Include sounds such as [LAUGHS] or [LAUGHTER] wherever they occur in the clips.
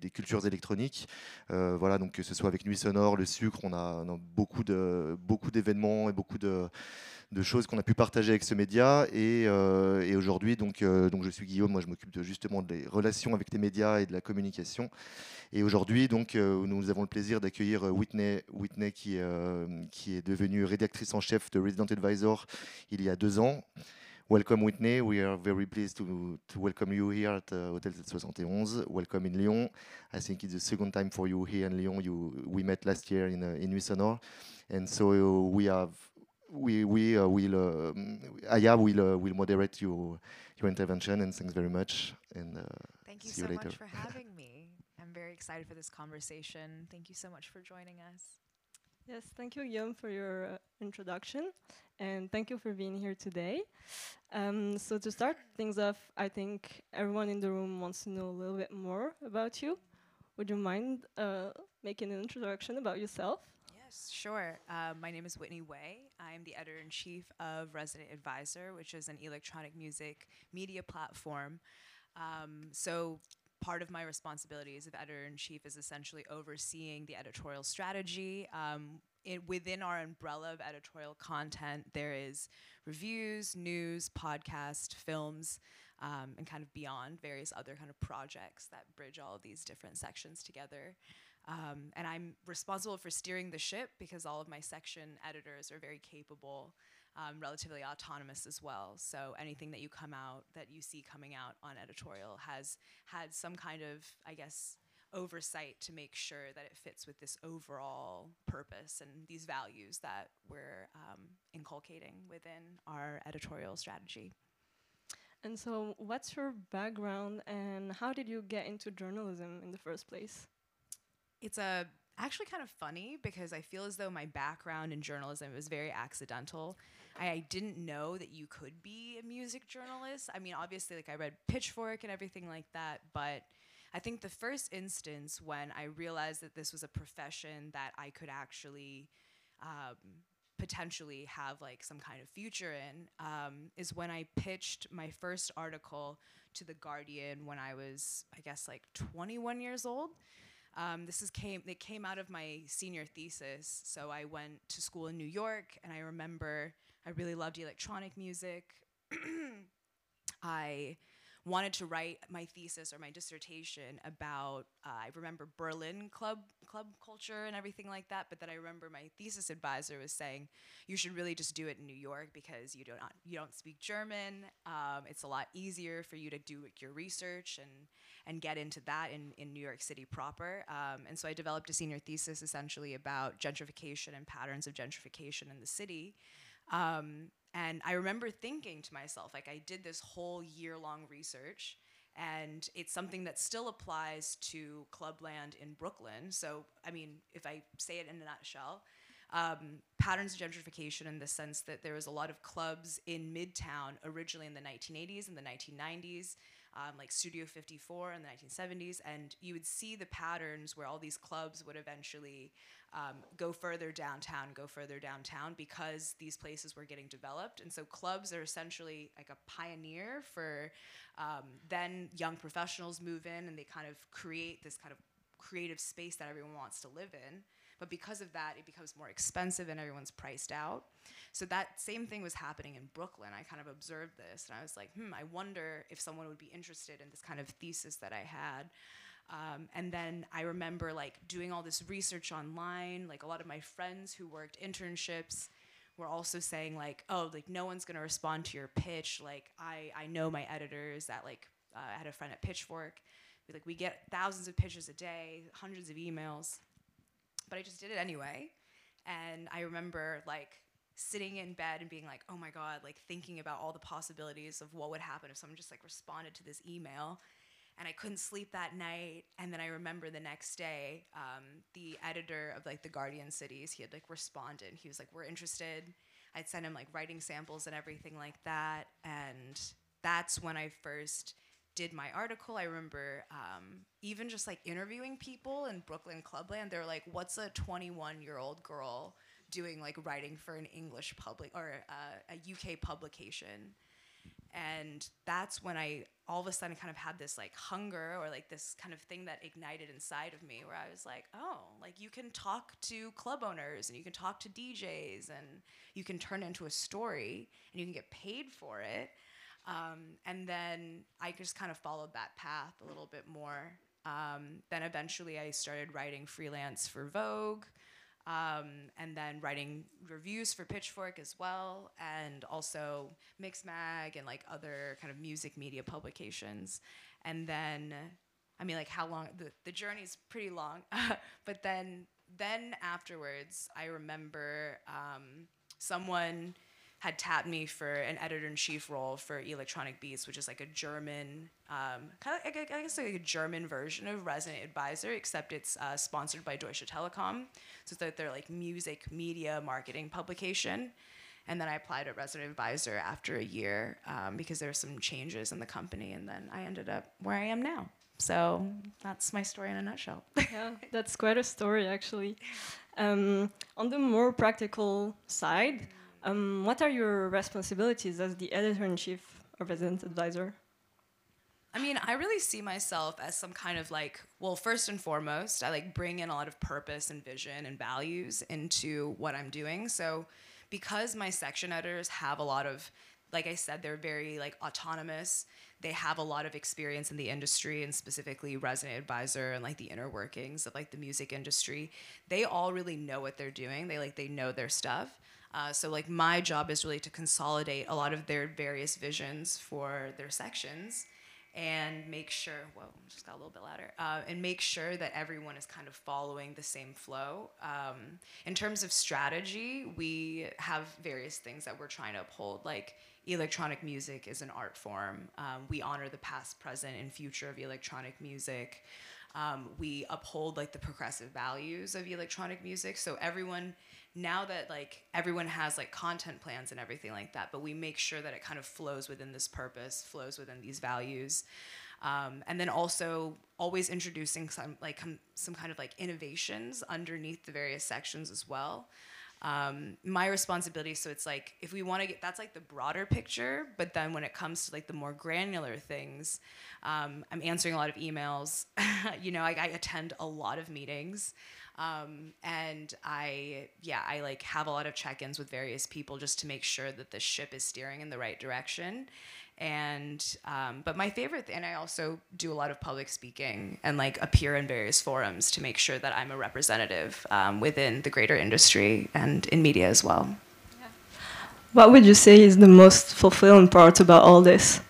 des, cultures électroniques. voilà, donc que ce soit avec Nuit Sonore, le Sucre, on a, de beaucoup d'événements et beaucoup de, choses qu'on a pu partager avec ce média. Et, et aujourd'hui, donc, donc je suis Guillaume, moi je m'occupe justement des relations avec les médias et de la communication. Et aujourd'hui, donc, nous avons le plaisir d'accueillir Whitney, Whitney qui, qui est devenue rédactrice en chef de Resident Advisor il y a deux ans. Welcome Whitney, we are very pleased to, to welcome you here at uh, Hotel 71. Welcome in Lyon. I think it's the second time for you here in Lyon. You, we met last year in, uh, in Nuit And so uh, we have, we, we uh, will, uh, Aya will, uh, will moderate your, your intervention and thanks very much. And uh, Thank you so you later. much for [LAUGHS] having me. I'm very excited for this conversation. Thank you so much for joining us. Yes, thank you, Guillaume, for your uh, introduction, and thank you for being here today. Um, so to start things off, I think everyone in the room wants to know a little bit more about you. Would you mind uh, making an introduction about yourself? Yes, sure. Uh, my name is Whitney Wei. I am the editor in chief of Resident Advisor, which is an electronic music media platform. Um, so part of my responsibilities of editor in chief is essentially overseeing the editorial strategy. Um, it, within our umbrella of editorial content, there is reviews, news, podcast, films, um, and kind of beyond various other kind of projects that bridge all of these different sections together. Um, and I'm responsible for steering the ship because all of my section editors are very capable um, relatively autonomous as well. So anything that you come out that you see coming out on editorial has had some kind of, I guess, oversight to make sure that it fits with this overall purpose and these values that we're um, inculcating within our editorial strategy. And so, what's your background and how did you get into journalism in the first place? It's a actually kind of funny because I feel as though my background in journalism was very accidental. I didn't know that you could be a music journalist. I mean, obviously, like I read Pitchfork and everything like that, but I think the first instance when I realized that this was a profession that I could actually um, potentially have like some kind of future in um, is when I pitched my first article to the Guardian when I was, I guess, like 21 years old. Um, this is came it came out of my senior thesis. So I went to school in New York, and I remember I really loved electronic music. [CLEARS THROAT] I wanted to write my thesis or my dissertation about uh, I remember Berlin club club culture and everything like that. But then I remember my thesis advisor was saying you should really just do it in New York because you don't you don't speak German. Um, it's a lot easier for you to do your research and and get into that in, in New York City proper. Um, and so I developed a senior thesis essentially about gentrification and patterns of gentrification in the city. Um, and I remember thinking to myself, like, I did this whole year long research, and it's something that still applies to Clubland in Brooklyn. So, I mean, if I say it in a nutshell, um, patterns of gentrification in the sense that there was a lot of clubs in Midtown originally in the 1980s and the 1990s um, like Studio 54 in the 1970s, and you would see the patterns where all these clubs would eventually um, go further downtown, go further downtown because these places were getting developed. And so clubs are essentially like a pioneer for um, then young professionals move in and they kind of create this kind of creative space that everyone wants to live in. But because of that, it becomes more expensive and everyone's priced out. So that same thing was happening in Brooklyn. I kind of observed this and I was like, hmm, I wonder if someone would be interested in this kind of thesis that I had. Um, and then I remember like doing all this research online. Like a lot of my friends who worked internships were also saying like, oh, like no one's gonna respond to your pitch. Like I, I know my editors that like uh, I had a friend at Pitchfork. We, like we get thousands of pitches a day, hundreds of emails but I just did it anyway. And I remember like sitting in bed and being like, oh my God, like thinking about all the possibilities of what would happen if someone just like responded to this email. And I couldn't sleep that night. And then I remember the next day, um, the editor of like the Guardian Cities, he had like responded. He was like, we're interested. I'd sent him like writing samples and everything like that. And that's when I first did my article, I remember um, even just like interviewing people in Brooklyn Clubland. They're like, "What's a 21 year old girl doing like writing for an English public or uh, a UK publication?" and that's when I all of a sudden kind of had this like hunger or like this kind of thing that ignited inside of me where I was like, oh, like you can talk to club owners and you can talk to DJs and you can turn it into a story and you can get paid for it. Um, and then I just kind of followed that path a little bit more. Um, then eventually I started writing freelance for Vogue. Um, and then writing reviews for Pitchfork as well, and also Mixmag and like other kind of music media publications. And then, I mean, like how long the the journey's pretty long, [LAUGHS] but then then afterwards, I remember um, someone had tapped me for an editor in chief role for Electronic Beats, which is like a German, um, kind of, I guess like a German version of Resident Advisor, except it's uh, sponsored by Deutsche Telekom. So that they're like music media marketing publication. And then I applied at Resident Advisor after a year um, because there were some changes in the company, and then I ended up where I am now. So that's my story in a nutshell. [LAUGHS] yeah, that's quite a story actually. Um, on the more practical side, um, what are your responsibilities as the editor in chief or resident advisor? I mean, I really see myself as some kind of like, well, first and foremost, I like bring in a lot of purpose and vision and values into what I'm doing. So, because my section editors have a lot of, like I said, they're very like autonomous. They have a lot of experience in the industry and specifically resident advisor and like the inner workings of like the music industry. They all really know what they're doing. They like they know their stuff. Uh, so like my job is really to consolidate a lot of their various visions for their sections and make sure whoa just got a little bit louder uh, and make sure that everyone is kind of following the same flow. Um, in terms of strategy we have various things that we're trying to uphold like electronic music is an art form. Um, we honor the past present and future of electronic music. Um, we uphold like the progressive values of electronic music. So everyone now that like everyone has like content plans and everything like that but we make sure that it kind of flows within this purpose flows within these values. Um, and then also always introducing some like some kind of like innovations underneath the various sections as well. Um, my responsibility so it's like if we want to get that's like the broader picture but then when it comes to like the more granular things um, i'm answering a lot of emails. [LAUGHS] You know I, I attend a lot of meetings um, and I, yeah, I like have a lot of check-ins with various people just to make sure that the ship is steering in the right direction. And um, but my favorite, thing, and I also do a lot of public speaking and like appear in various forums to make sure that I'm a representative um, within the greater industry and in media as well. What would you say is the most fulfilling part about all this?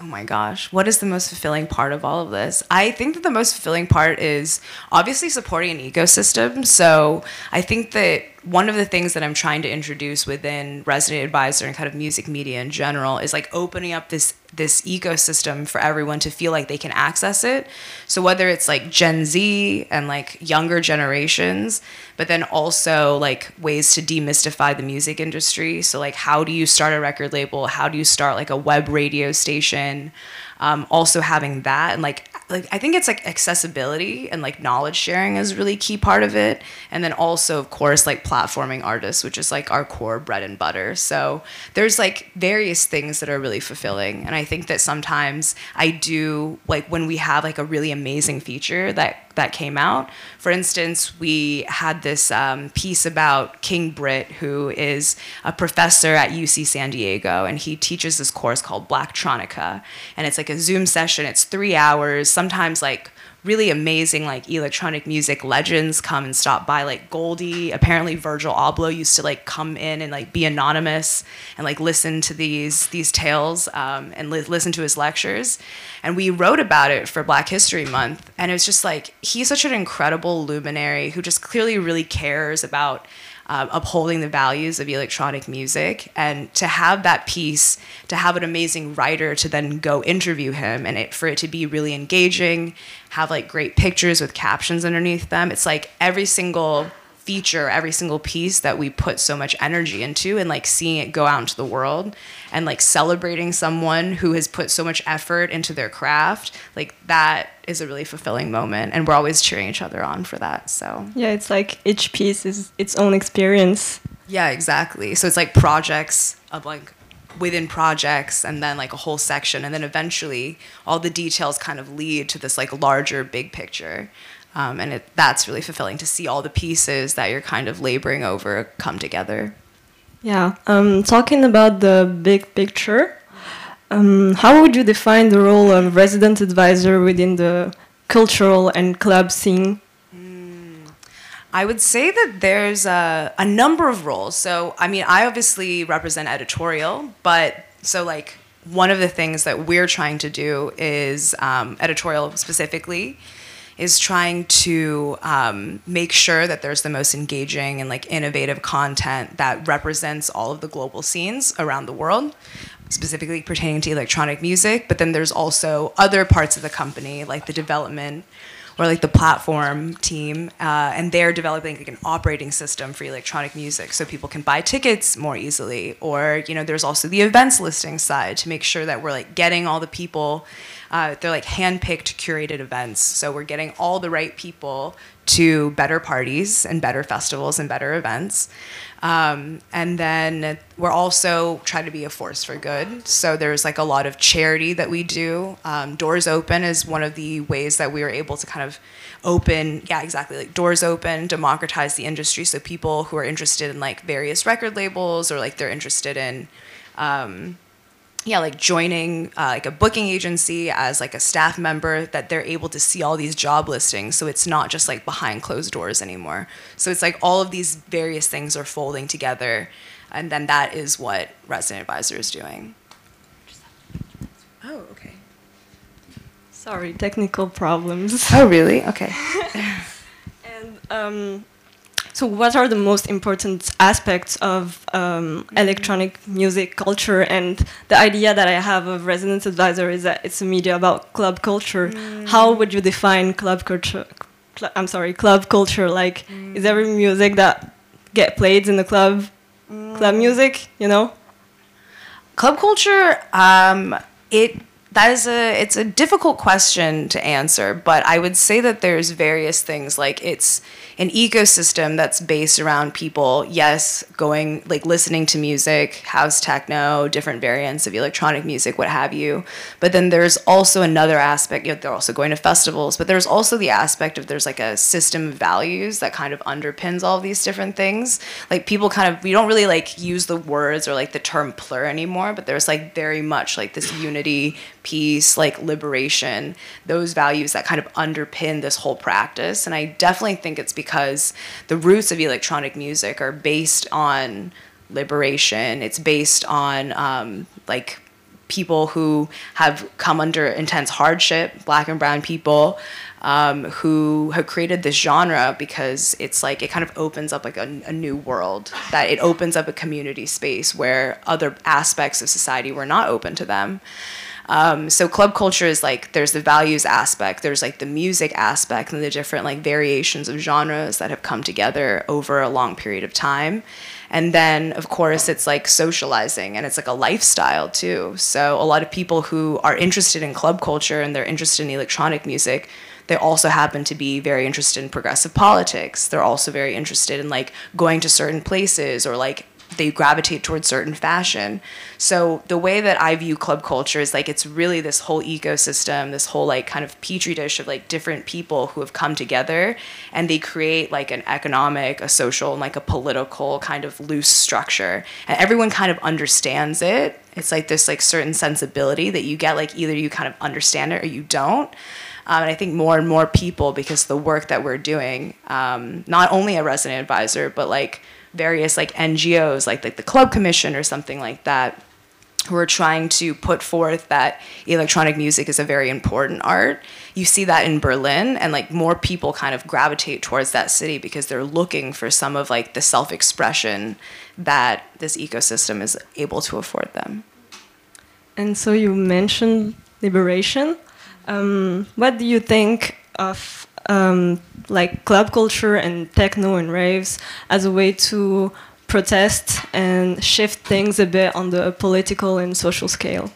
Oh my gosh, what is the most fulfilling part of all of this? I think that the most fulfilling part is obviously supporting an ecosystem. So I think that one of the things that I'm trying to introduce within Resident Advisor and kind of music media in general is like opening up this this ecosystem for everyone to feel like they can access it. So whether it's like Gen Z and like younger generations, but then also like ways to demystify the music industry. So like how do you start a record label? How do you start like a web radio station? Um, also having that and like like I think it's like accessibility and like knowledge sharing is really key part of it, and then also of course like platforming artists, which is like our core bread and butter. So there's like various things that are really fulfilling, and I think that sometimes I do like when we have like a really amazing feature that that came out. For instance, we had this um, piece about King Britt, who is a professor at UC San Diego, and he teaches this course called Blacktronica, and it's like a Zoom session. It's three hours, sometimes like really amazing like electronic music legends come and stop by. Like goldie apparently virgil abloh used to like come in and like be anonymous and like listen to these these tales um, and li- listen to his lectures. And we wrote about it for black history month. And it was just like he's such an incredible luminary who just clearly really cares about uh, upholding the values of electronic music. And to have that piece, to have an amazing writer to then go interview him and it, for it to be really engaging, have like great pictures with captions underneath them. It's like every single feature every single piece that we put so much energy into and like seeing it go out into the world and like celebrating someone who has put so much effort into their craft like that is a really fulfilling moment. And we're always cheering each other on for that so. Yeah it's like each piece is its own experience. Yeah exactly. So it's like projects of like within projects and then like a whole section and then eventually all the details kind of lead to this like larger big picture um, and it, that's really fulfilling to see all the pieces that you're kind of laboring over come together Yeah, um, talking about the big picture, um, how would you define the role of resident advisor within the cultural and club scene? I would say that there's a, a number of roles. So, I mean, I obviously represent editorial, but so like one of the things that we're trying to do is um, editorial specifically is trying to um, make sure that there's the most engaging and like innovative content that represents all of the global scenes around the world specifically pertaining to electronic music but then there's also other parts of the company like the development or like the platform team, uh, and they're developing like an operating system for electronic music, so people can buy tickets more easily. Or you know, there's also the events listing side to make sure that we're like getting all the people. Uh, they're like hand-picked, curated events, so we're getting all the right people to better parties and better festivals and better events. Um, and then we're also trying to be a force for good. So there's like a lot of charity that we do. Um, Doors Open is one of the ways that we were able to kind of open, yeah, exactly, like doors open, democratize the industry. So people who are interested in like various record labels or like they're interested in, um, yeah, like joining uh, like a booking agency as like a staff member, that they're able to see all these job listings. So it's not just like behind closed doors anymore. So it's like all of these various things are folding together, and then that is what Resident Advisor is doing. Oh, okay. Sorry, technical problems. Oh, really? Okay. [LAUGHS] And um, so, what are the most important aspects of um, electronic music culture? And the idea that I have of Residence Advisor is that it's a media about club culture. How would you define club culture? Cl- I'm sorry, club culture. Like, is every music that get played in the club club music? You know? club culture um, it that is a it's a difficult question to answer but i would say that there's various things like it's an ecosystem that's based around people yes going like listening to music house techno different variants of electronic music what have you. But then there's also another aspect you know, they're also going to festivals but there's also the aspect of there's like a system of values that kind of underpins all of these different things. Like people kind of we don't really like use the words or like the term plur anymore but there's like very much like this unity peace like liberation those values that kind of underpin this whole practice. And i definitely think it's because the roots of electronic music are based on liberation. It's based on um, like people who have come under intense hardship black and brown people um, who have created this genre because it's like it kind of opens up like a, a new world that it opens up a community space where other aspects of society were not open to them um, so club culture is like there's the values aspect, there's like the music aspect, and the different like variations of genres that have come together over a long period of time. And then, of course, it's like socializing and it's like a lifestyle too. So, a lot of people who are interested in club culture and they're interested in electronic music, they also happen to be very interested in progressive politics. They're also very interested in like going to certain places or like they gravitate towards certain fashion. So the way that I view club culture is like it's really this whole ecosystem, this whole like kind of petri dish of like different people who have come together and they create like an economic, a social, and like a political kind of loose structure. And everyone kind of understands it. It's like this like certain sensibility that you get like either you kind of understand it or you don't. Um, and I think more and more people, because the work that we're doing, um, not only a resident advisor, but like various like NGOs, like like the Club Commission or something like that, who are trying to put forth that electronic music is a very important art. You see that in Berlin, and like more people kind of gravitate towards that city because they're looking for some of like the self-expression that this ecosystem is able to afford them. And so you mentioned liberation. Um, what do you think of um, like club culture and techno and raves as a way to protest and shift things a bit on the political and social scale?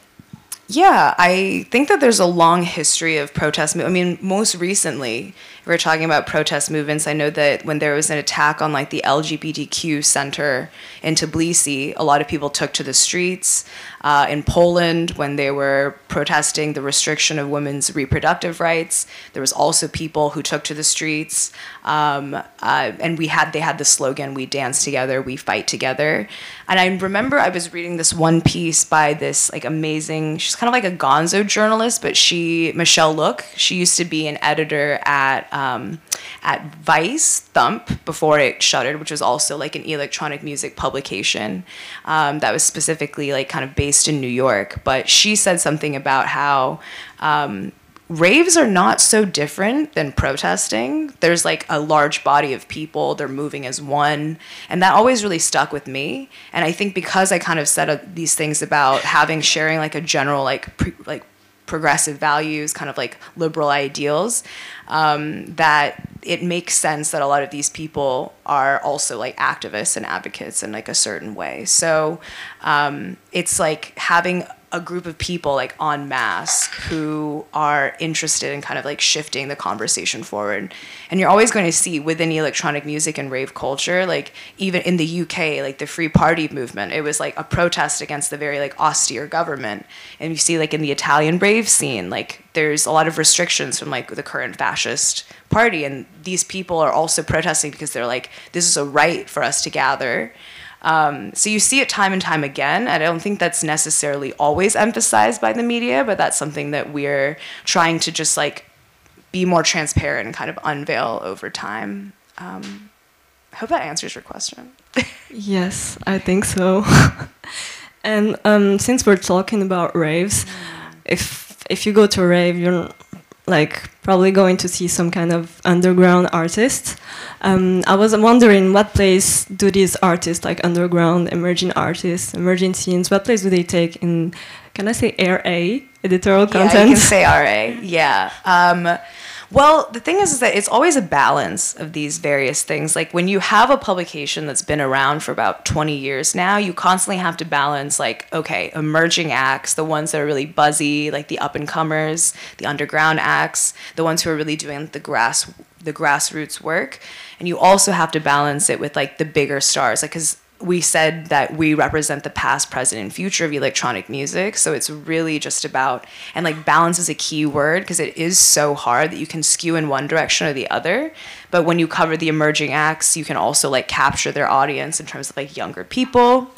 Yeah, I think that there's a long history of protest. I mean, most recently, we are talking about protest movements. I know that when there was an attack on like the LGBTQ center in Tbilisi, a lot of people took to the streets. Uh, in Poland, when they were protesting the restriction of women's reproductive rights, there was also people who took to the streets. Um, uh, and we had they had the slogan "We dance together, we fight together." And I remember I was reading this one piece by this like amazing. She's kind of like a Gonzo journalist, but she Michelle Lhooq. She used to be an editor at um, at Vice Thump before it shuttered, which was also like an electronic music publication um, that was specifically like kind of based in New York. But she said something about how um, raves are not so different than protesting. There's like a large body of people, they're moving as one. And that always really stuck with me. And I think because I kind of said uh, these things about having, sharing like a general, like, pre- like progressive values, kind of like liberal ideals, um, that it makes sense that a lot of these people are also like activists and advocates in like a certain way. So um, it's like having a group of people like en masse who are interested in kind of like shifting the conversation forward. And you're always going to see within electronic music and rave culture, like even in the UK, like the Free Party movement, it was like a protest against the very like austere government. And you see like in the Italian rave scene, like there's a lot of restrictions from like the current fascist party. And these people are also protesting because they're like, this is a right for us to gather um, so you see it time and time again. And I don't think that's necessarily always emphasized by the media, but that's something that we're trying to just like be more transparent and kind of unveil over time. Um, I hope that answers your question. [LAUGHS] yes, I think so. [LAUGHS] and um, since we're talking about raves, mm. if if you go to a rave, you're like probably going to see some kind of underground artist. Um, I was wondering what place do these artists, like underground, emerging artists, emerging scenes, what place do they take in, can I say RA, editorial content? Yeah, you can say RA, yeah. Um, well, the thing is, is that it's always a balance of these various things. Like when you have a publication that's been around for about 20 years now, you constantly have to balance like, okay, emerging acts, the ones that are really buzzy, like the up and comers, the underground acts, the ones who are really doing the grass the grassroots work and you also have to balance it with like the bigger stars like because we said that we represent the past, present, and future of electronic music. So it's really just about, and like balance is a key word because it is so hard that you can skew in one direction or the other. But when you cover the emerging acts, you can also like capture their audience in terms of like younger people.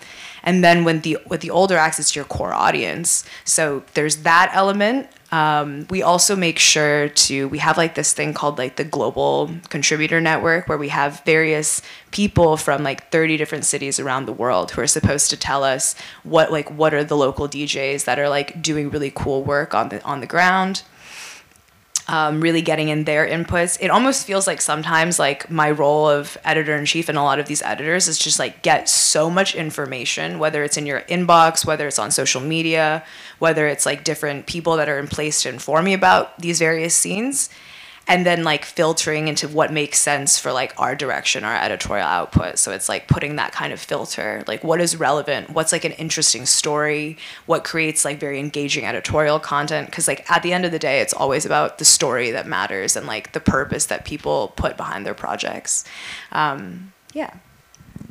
And then when the with the older acts, it's your core audience. So there's that element um, we also make sure to we have like this thing called like the global contributor network where we have various people from like 30 different cities around the world who are supposed to tell us what like what are the local DJs that are like doing really cool work on the on the ground um, really getting in their inputs. It almost feels like sometimes like my role of editor in chief and a lot of these editors is just like get so much information, whether it's in your inbox, whether it's on social media, whether it's like different people that are in place to inform me about these various scenes and then like filtering into what makes sense for like our direction our editorial output. So it's like putting that kind of filter like what is relevant? What's like an interesting story? What creates like very engaging editorial content? Because like at the end of the day it's always about the story that matters and like the purpose that people put behind their projects. Um, yeah.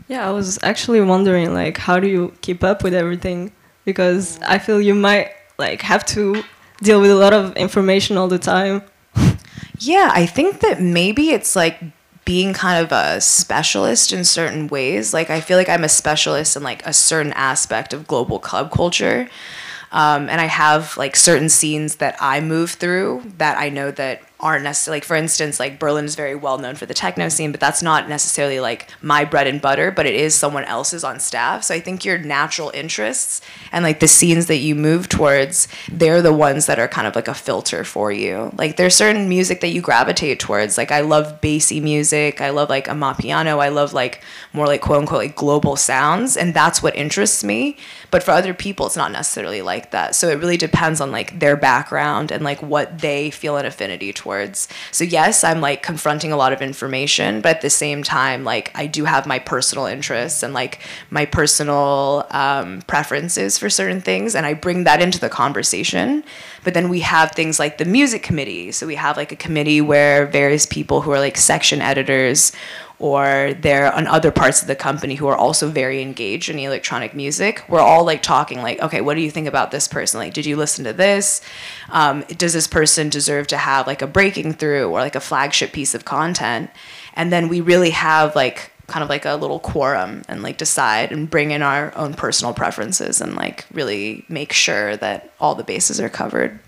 Yeah i was actually wondering like how do you keep up with everything? Because i feel you might like have to deal with a lot of information all the time yeah, I think that maybe it's like being kind of a specialist in certain ways. Like I feel like I'm a specialist in like a certain aspect of global club culture. Um, and I have like certain scenes that I move through that I know that aren't necessarily like for instance like berlin is very well known for the techno scene but that's not necessarily like my bread and butter but it is someone else's on staff. So i think your natural interests and like the scenes that you move towards they're the ones that are kind of like a filter for you. Like there's certain music that you gravitate towards. Like i love bassy music. I love like amapiano. I love like more like quote unquote like global sounds and that's what interests me. But for other people it's not necessarily like that. So it really depends on like their background and like what they feel an affinity towards So yes, I'm like confronting a lot of information, but at the same time, like I do have my personal interests and like my personal um, preferences for certain things, and I bring that into the conversation. But then we have things like the music committee. So we have like a committee where various people who are like section editors or they're on other parts of the company who are also very engaged in electronic music we're all like talking like okay what do you think about this person? Like did you listen to this? Um, does this person deserve to have like a breaking through or like a flagship piece of content? And then we really have like kind of like a little quorum and like decide and bring in our own personal preferences and like really make sure that all the bases are covered.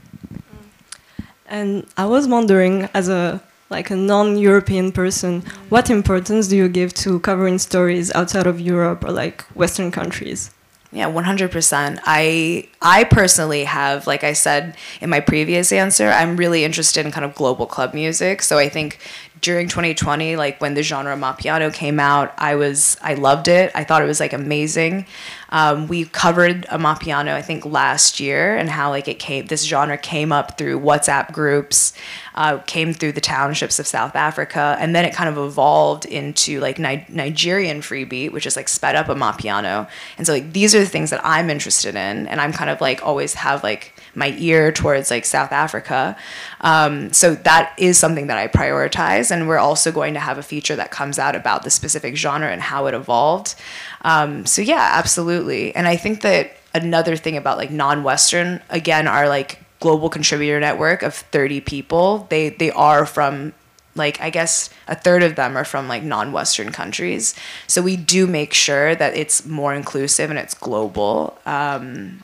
And i was wondering as a like a non-European person, what importance do you give to covering stories outside of Europe or like Western countries? Yeah, 100%. I I personally have like I said in my previous answer, I'm really interested in kind of global club music. So I think during 2020 like when the genre Amapiano came out, I was I loved it. I thought it was like amazing. Um, we covered Amapiano I think last year and how like it came this genre came up through WhatsApp groups uh, came through the townships of South Africa, and then it kind of evolved into like Ni- Nigerian free beat, which is like sped up Amapiano. And so like these are the things that I'm interested in, and I'm kind of like always have like my ear towards like South Africa. Um, so that is something that I prioritize, and we're also going to have a feature that comes out about the specific genre and how it evolved. Um, so yeah, absolutely. And I think that another thing about like non-Western again are like global contributor network of 30 people. They they are from like I guess a third of them are from like non-Western countries. So we do make sure that it's more inclusive and it's global. Um,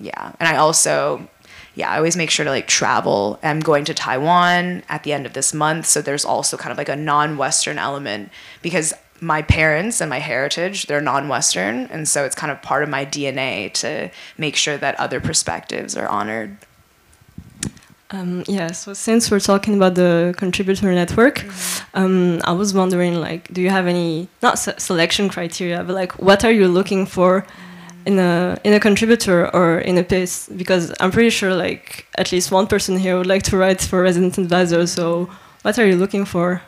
yeah, and I also yeah, I always make sure to like travel. I'm going to Taiwan at the end of this month, so there's also kind of like a non-Western element because my parents and my heritage they're non-western and so it's kind of part of my dna to make sure that other perspectives are honored um, yeah, so since we're talking about the contributor network, mm-hmm. um, I was wondering, like, do you have any not se- selection criteria, but like, what are you looking for in a in a contributor or in a piece? Because I'm pretty sure, like, at least one person here would like to write for resident advisor. So, what are you looking for?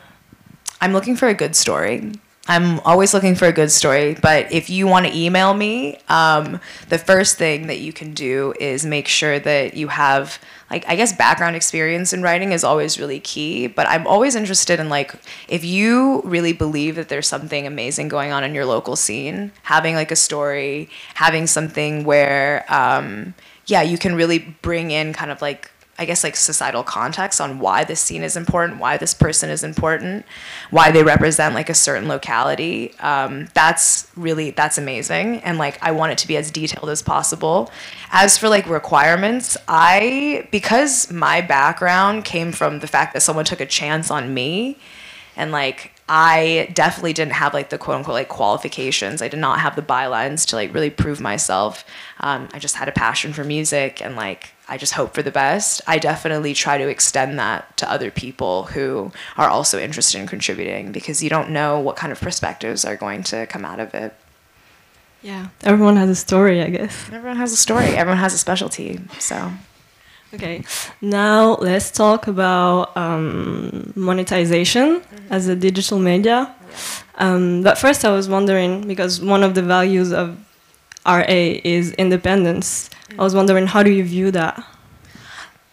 I'm looking for a good story. I'm always looking for a good story, but if you want to email me, um, the first thing that you can do is make sure that you have like I guess background experience in writing is always really key, but I'm always interested in like if you really believe that there's something amazing going on in your local scene, having like a story, having something where um, yeah, you can really bring in kind of like I guess like societal context on why this scene is important, why this person is important, why they represent like a certain locality. Um, that's really that's amazing, and like I want it to be as detailed as possible. As for like requirements, I because my background came from the fact that someone took a chance on me, and like I definitely didn't have like the quote unquote like qualifications. I did not have the bylines to like really prove myself. Um, I just had a passion for music and like I just hope for the best. I definitely try to extend that to other people who are also interested in contributing because you don't know what kind of perspectives are going to come out of it. Yeah, everyone has a story, I guess. Everyone has a story. Everyone has a specialty. So. Okay, now let's talk about um, monetization mm-hmm. as a digital media. Um, but first, I was wondering because one of the values of RA is independence. I was wondering, how do you view that?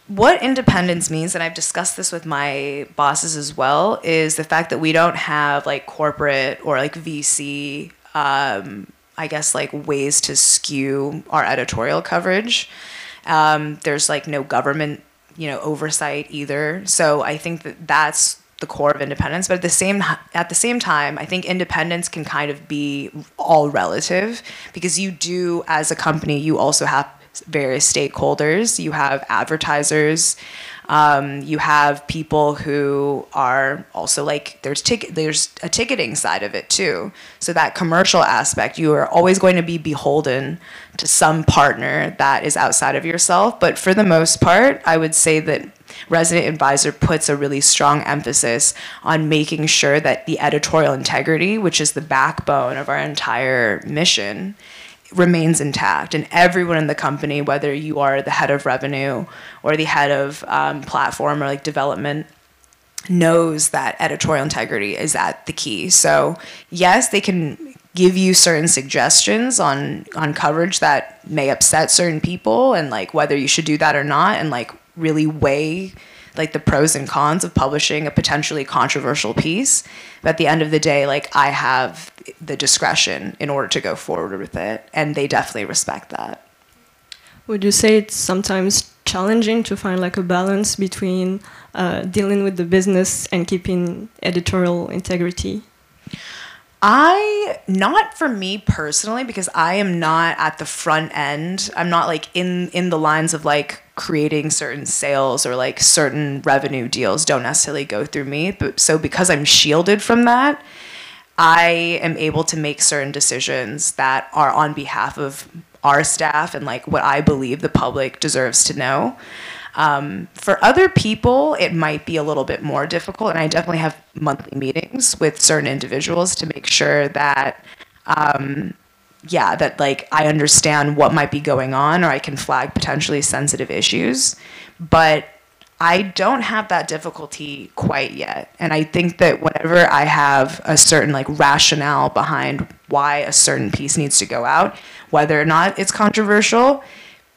What independence means, and I've discussed this with my bosses as well, is the fact that we don't have like corporate or like VC, um, I guess, like ways to skew our editorial coverage. Um, there's like no government, you know, oversight either. So I think that that's the core of independence but at the same at the same time i think independence can kind of be all relative because you do as a company you also have various stakeholders. You have advertisers. Um, you have people who are also like there's ticket there's a ticketing side of it too. So that commercial aspect, you are always going to be beholden to some partner that is outside of yourself. But for the most part, I would say that Resident Advisor puts a really strong emphasis on making sure that the editorial integrity, which is the backbone of our entire mission, remains intact. And everyone in the company whether you are the head of revenue or the head of um, platform or like development knows that editorial integrity is at the key. So yes they can give you certain suggestions on on coverage that may upset certain people and like whether you should do that or not and like really weigh like the pros and cons of publishing a potentially controversial piece. But at the end of the day like i have the discretion in order to go forward with it and they definitely respect that. Would you say it's sometimes challenging to find like a balance between uh, dealing with the business and keeping editorial integrity I not for me personally because I am not at the front end. I'm not like in in the lines of like creating certain sales or like certain revenue deals don't necessarily go through me. But so because I'm shielded from that, I am able to make certain decisions that are on behalf of our staff and like what I believe the public deserves to know. Um, for other people, it might be a little bit more difficult, and I definitely have monthly meetings with certain individuals to make sure that, um, yeah, that like I understand what might be going on, or I can flag potentially sensitive issues. But I don't have that difficulty quite yet. And I think that whenever I have a certain like rationale behind why a certain piece needs to go out, whether or not it's controversial,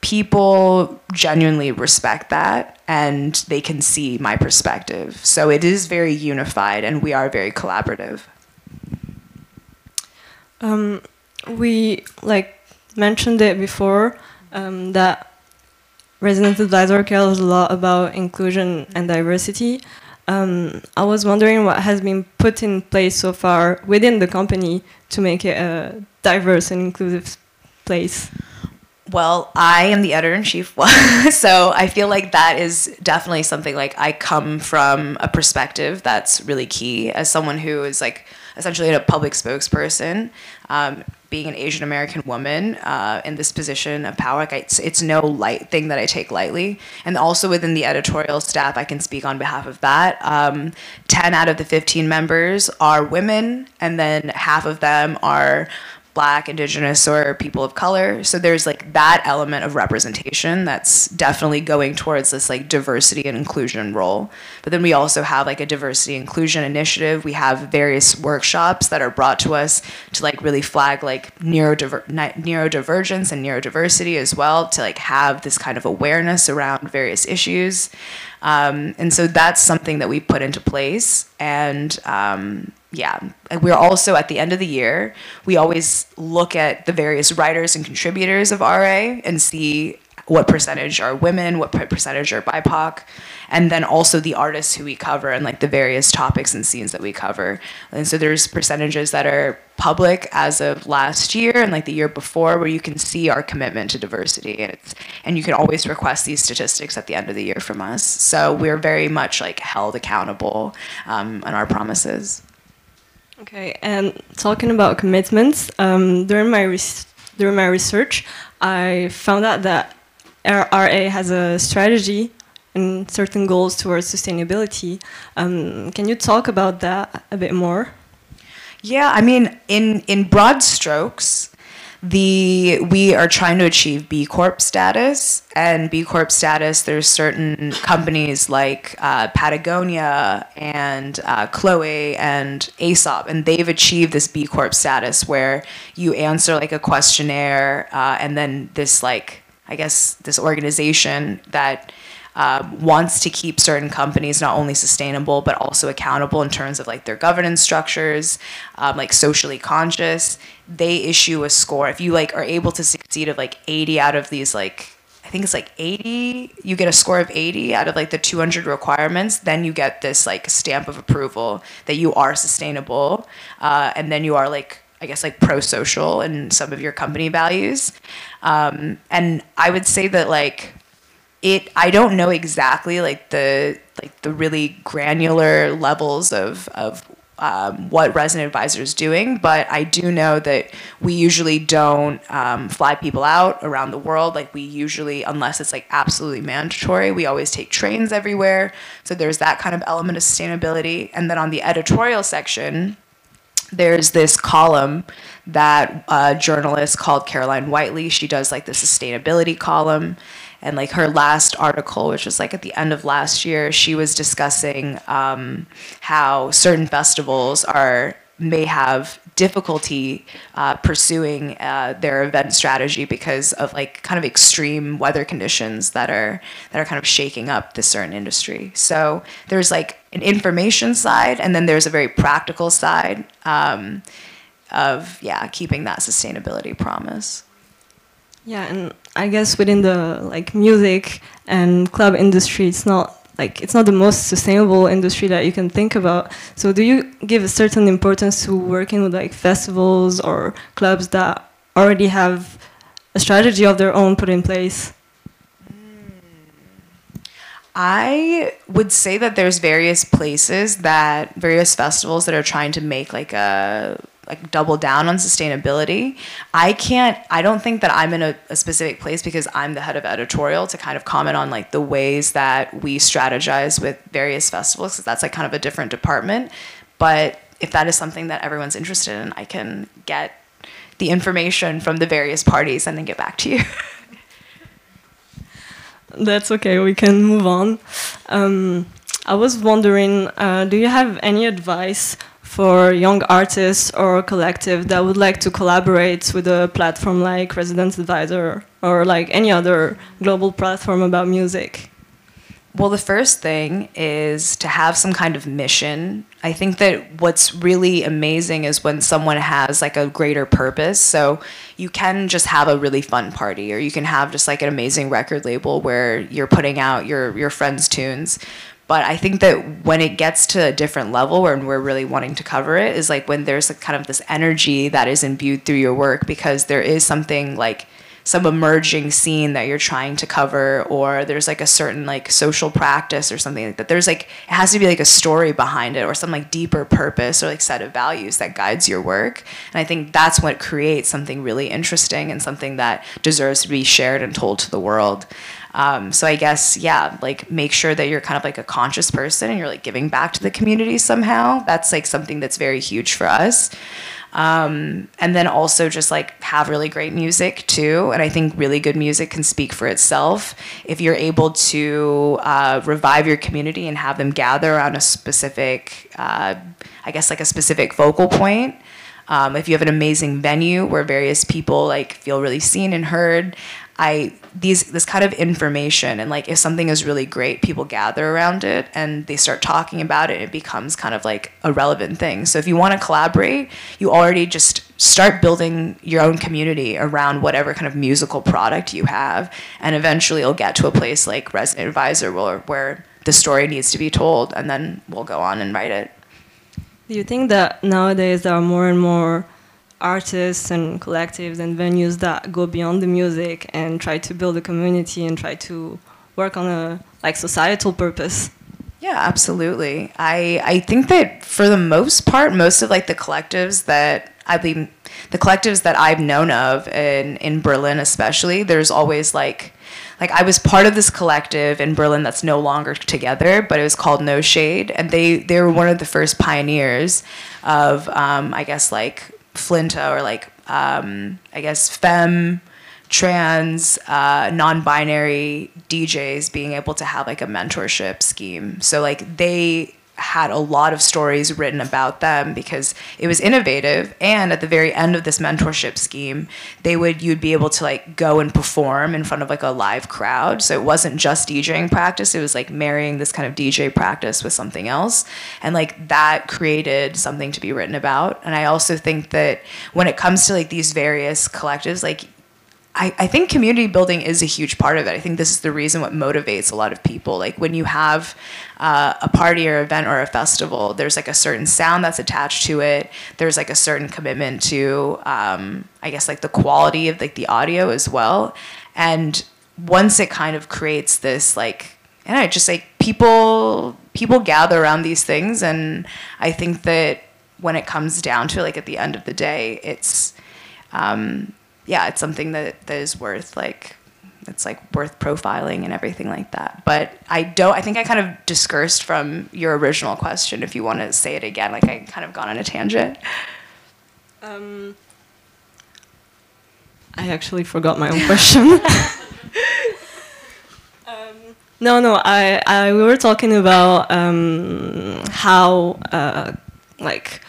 people genuinely respect that and they can see my perspective. So it is very unified and we are very collaborative. Um, we like mentioned it before um, that Resident Advisor cares a lot about inclusion and diversity. Um, I was wondering what has been put in place so far within the company to make it a diverse and inclusive place. Well, I am the editor in chief, [LAUGHS] so I feel like that is definitely something like I come from a perspective that's really key as someone who is like essentially a public spokesperson. Um, being an Asian American woman uh, in this position of power, like it's, it's no light thing that I take lightly. And also within the editorial staff, I can speak on behalf of that. Um, 10 out of the 15 members are women, and then half of them are black indigenous or people of color. So there's like that element of representation that's definitely going towards this like diversity and inclusion role. But then we also have like a diversity inclusion initiative. We have various workshops that are brought to us to like really flag like neurodiver- neurodivergence and neurodiversity as well to like have this kind of awareness around various issues. Um, and so that's something that we put into place. And um, yeah, we're also at the end of the year, we always look at the various writers and contributors of RA and see what percentage are women, what percentage are BIPOC, and then also the artists who we cover and like the various topics and scenes that we cover. And so there's percentages that are public as of last year and like the year before where you can see our commitment to diversity and it's and you can always request these statistics at the end of the year from us. So we're very much like held accountable um, on our promises. Okay, and talking about commitments, um, during my during my research, I found out that RA has a strategy and certain goals towards sustainability. Um, can you talk about that a bit more? Yeah, I mean, in in broad strokes, the we are trying to achieve B Corp status, and B Corp status. There's certain companies like uh, Patagonia and uh, Chloe and Aesop, and they've achieved this B Corp status where you answer like a questionnaire, uh, and then this like I guess this organization that uh, wants to keep certain companies not only sustainable but also accountable in terms of like their governance structures, um, like socially conscious. They issue a score. If you like are able to succeed of like 80 out of these like I think it's like 80, you get a score of 80 out of like the 200 requirements, then you get this like stamp of approval that you are sustainable. Uh, and then you are like, I guess, like pro social in some of your company values. Um, and I would say that like it i don't know exactly like the like the really granular levels of of um, what resident advisor is doing but i do know that we usually don't um, fly people out around the world. Like we usually unless it's like absolutely mandatory we always take trains everywhere. So there's that kind of element of sustainability. And then on the editorial section there's this column that a journalist called Caroline Whiteley, she does like the sustainability column. And like her last article, which was like at the end of last year, she was discussing um, how certain festivals are may have difficulty uh, pursuing uh, their event strategy because of like kind of extreme weather conditions that are that are kind of shaking up this certain industry. So there's like an information side, and then there's a very practical side um, of yeah keeping that sustainability promise. Yeah, and I guess within the like music and club industry, it's not like it's not the most sustainable industry that you can think about. So do you give a certain importance to working with like festivals or clubs that already have a strategy of their own put in place? I would say that there's various places that various festivals that are trying to make like a like double down on sustainability. I can't I don't think that I'm in a, a, specific place because I'm the head of editorial to kind of comment on like the ways that we strategize with various festivals because that's like kind of a different department. But if that is something that everyone's interested in, I can get the information from the various parties and then get back to you. [LAUGHS] That's okay. We can move on. Um, I was wondering, uh, do you have any advice for young artists or collective that would like to collaborate with a platform like Resident Advisor or like any other global platform about music? Well, the first thing is to have some kind of mission. I think that what's really amazing is when someone has like a greater purpose. So you can just have a really fun party or you can have just like an amazing record label where you're putting out your your friends' tunes. But I think that when it gets to a different level and we're really wanting to cover it is like when there's like kind of this energy that is imbued through your work because there is something like some emerging scene that you're trying to cover or there's like a certain like social practice or something like that there's like it has to be like a story behind it or some like deeper purpose or like set of values that guides your work and i think that's what creates something really interesting and something that deserves to be shared and told to the world um, so I guess, yeah, like make sure that you're kind of like a conscious person and you're like giving back to the community somehow. That's like something that's very huge for us. Um, and then also just like have really great music too. And I think really good music can speak for itself. If you're able to uh, revive your community and have them gather around a specific, uh, I guess like a specific focal point. Um, if you have an amazing venue where various people like feel really seen and heard, I these this kind of information and like if something is really great, people gather around it and they start talking about it. It becomes kind of like a relevant thing. So if you want to collaborate, you already just start building your own community around whatever kind of musical product you have, and eventually you'll get to a place like Resident Advisor where where the story needs to be told, and then we'll go on and write it. Do you think that nowadays there are more and more artists and collectives and venues that go beyond the music and try to build a community and try to work on a like societal purpose. Yeah absolutely. I i think that for the most part most of like the collectives that i've been the collectives that i've known of in in berlin especially there's always like like I was part of this collective in Berlin that's no longer together, but it was called No Shade, and they they were one of the first pioneers of um, I guess like Flinta or like um, I guess femme, trans, uh, non-binary DJs being able to have like a mentorship scheme. So like they had a lot of stories written about them because it was innovative. And at the very end of this mentorship scheme they would you'd be able to like go and perform in front of like a live crowd. So it wasn't just djing practice. It was like marrying this kind of dj practice with something else. And like that created something to be written about. And i also think that when it comes to like these various collectives like I, I think community building is a huge part of it. I think this is the reason what motivates a lot of people. Like when you have uh, a party or event or a festival, there's like a certain sound that's attached to it. There's like a certain commitment to, um, I guess, like the quality of like the audio as well. And once it kind of creates this like, and I just like people people gather around these things, and I think that when it comes down to like at the end of the day, it's um, yeah, it's something that, that is worth like it's like worth profiling and everything like that. But I don't. I think I kind of discursed from your original question. If you want to say it again, like I kind of gone on a tangent. Um, I actually forgot my own question. [LAUGHS] um, no, no, I, I, we were talking about um, how, uh, like,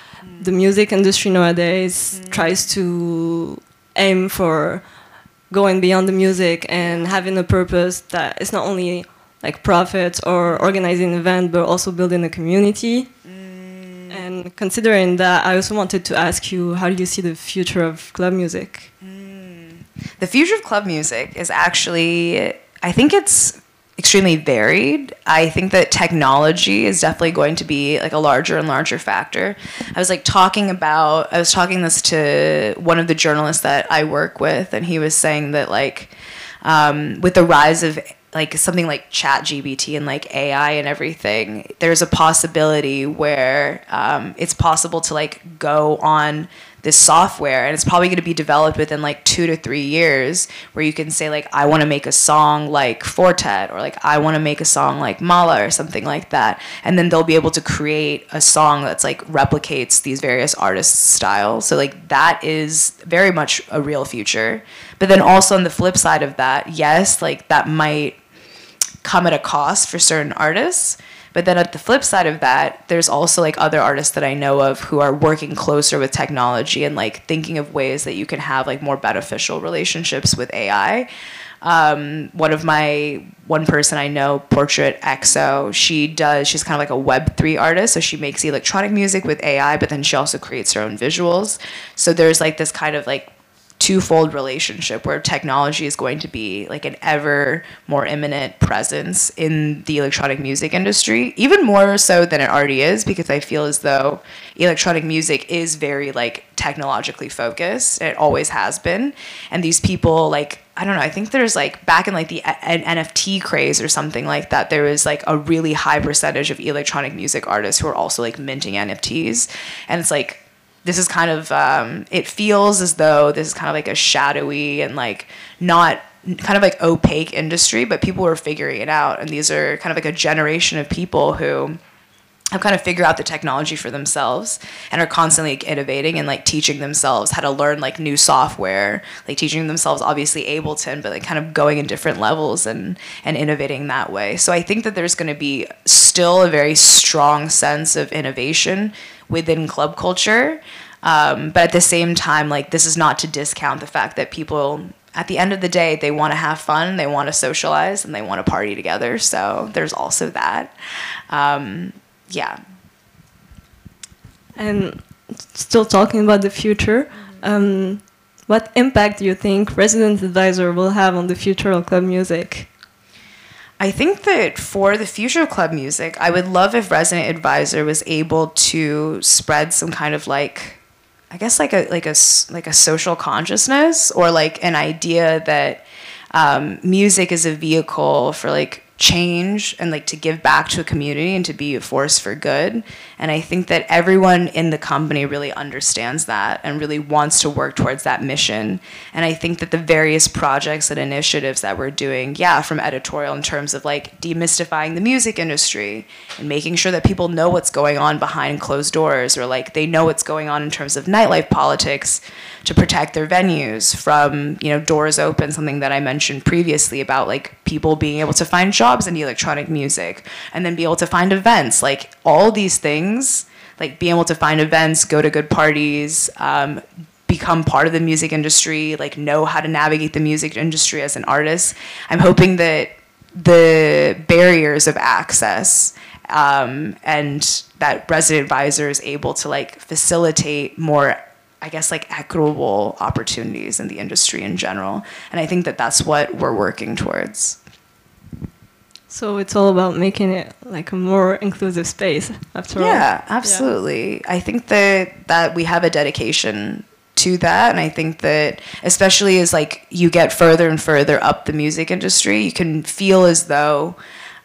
the music industry nowadays tries to aim for going beyond the music and having a purpose that is not only like profit or organizing an event, but also building a community. Mm. And considering that, I also wanted to ask you, how do you see the future of club music? Mm. The future of club music is actually, I think it's extremely varied. I think that technology is definitely going to be like a larger and larger factor. I was like talking about, I was talking this to one of the journalists that I work with, and he was saying that like um, with the rise of like something like ChatGPT and like ai and everything there's a possibility where um, it's possible to like go on this software and it's probably going to be developed within like two to three years where you can say like i want to make a song like Four Tet or like i want to make a song like mala or something like that. And then they'll be able to create a song that's like replicates these various artists styles. So like that is very much a real future. But then also on the flip side of that yes like that might come at a cost for certain artists but then at the flip side of that, there's also like other artists that I know of who are working closer with technology and like thinking of ways that you can have like more beneficial relationships with AI. Um, one of my one person I know, Portrait XO, she does. She's kind of like a Web three artist, so she makes electronic music with AI, but then she also creates her own visuals. So there's like this kind of like twofold relationship where technology is going to be like an ever more imminent presence in the electronic music industry even more so than it already is because i feel as though electronic music is very like technologically focused it always has been and these people like I don't know. I think there's like back in like the uh, an NFT craze or something like that. There was like a really high percentage of electronic music artists who are also like minting NFTs, and it's like this is kind of um, it feels as though this is kind of like a shadowy and like not kind of like opaque industry but people are figuring it out. And these are kind of like a generation of people who have kind of figured out the technology for themselves and are constantly innovating and like teaching themselves how to learn like new software like teaching themselves obviously ableton but like kind of going in different levels and and innovating that way so i think that there's going to be still a very strong sense of innovation within club culture. Um, but at the same time, like this is not to discount the fact that people at the end of the day they want to have fun, they want to socialize, and they want to party together. So there's also that. Um, yeah. And still talking about the future, um, what impact do you think Resident Advisor will have on the future of club music? I think that for the future of club music, I would love if Resident Advisor was able to spread some kind of like, I guess like a like a like a social consciousness or like an idea that um, music is a vehicle for like change and like to give back to a community and to be a force for good. And I think that everyone in the company really understands that and really wants to work towards that mission. And I think that the various projects and initiatives that we're doing, yeah, from editorial in terms of like demystifying the music industry and making sure that people know what's going on behind closed doors or like they know what's going on in terms of nightlife politics to protect their venues from you know doors open something that i mentioned previously about like people being able to find jobs in electronic music and then be able to find events like all these things like being able to find events go to good parties um, become part of the music industry like know how to navigate the music industry as an artist i'm hoping that the barriers of access um, and that resident advisor is able to like facilitate more I guess like equitable opportunities in the industry in general. And I think that that's what we're working towards. So it's all about making it like a more inclusive space after yeah, all. Yeah, absolutely. I think that that we have a dedication to that and I think that especially as like you get further and further up the music industry, you can feel as though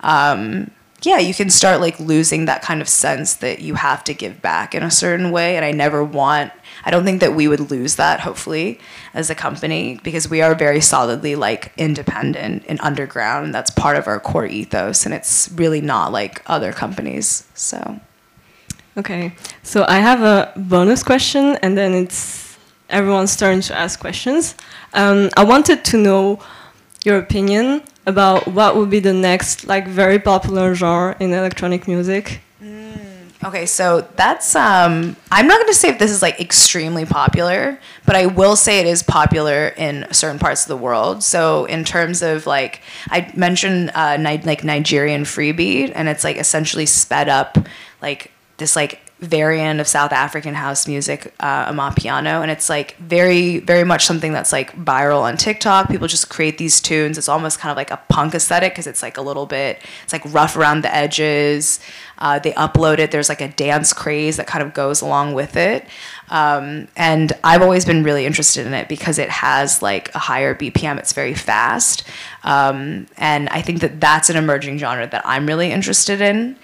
um, yeah, you can start like losing that kind of sense that you have to give back in a certain way. And I never want I don't think that we would lose that, hopefully, as a company, because we are very solidly like independent and underground. That's part of our core ethos, and it's really not like other companies. So. Okay, so I have a bonus question, and then it's everyone's turn to ask questions. Um, I wanted to know your opinion about what would be the next like very popular genre in electronic music. Okay, so that's um I'm not going to say if this is like extremely popular, but I will say it is popular in certain parts of the world. So in terms of like I mentioned uh like Nigerian freebeat and it's like essentially sped up like this like variant of South African house music, uh, Amapiano, and it's like very, very much something that's like viral on TikTok. People just create these tunes. It's almost kind of like a punk aesthetic because it's like a little bit, it's like rough around the edges. Uh, they upload it. There's like a dance craze that kind of goes along with it. Um, and I've always been really interested in it because it has like a higher BPM. It's very fast. Um, and I think that that's an emerging genre that I'm really interested in.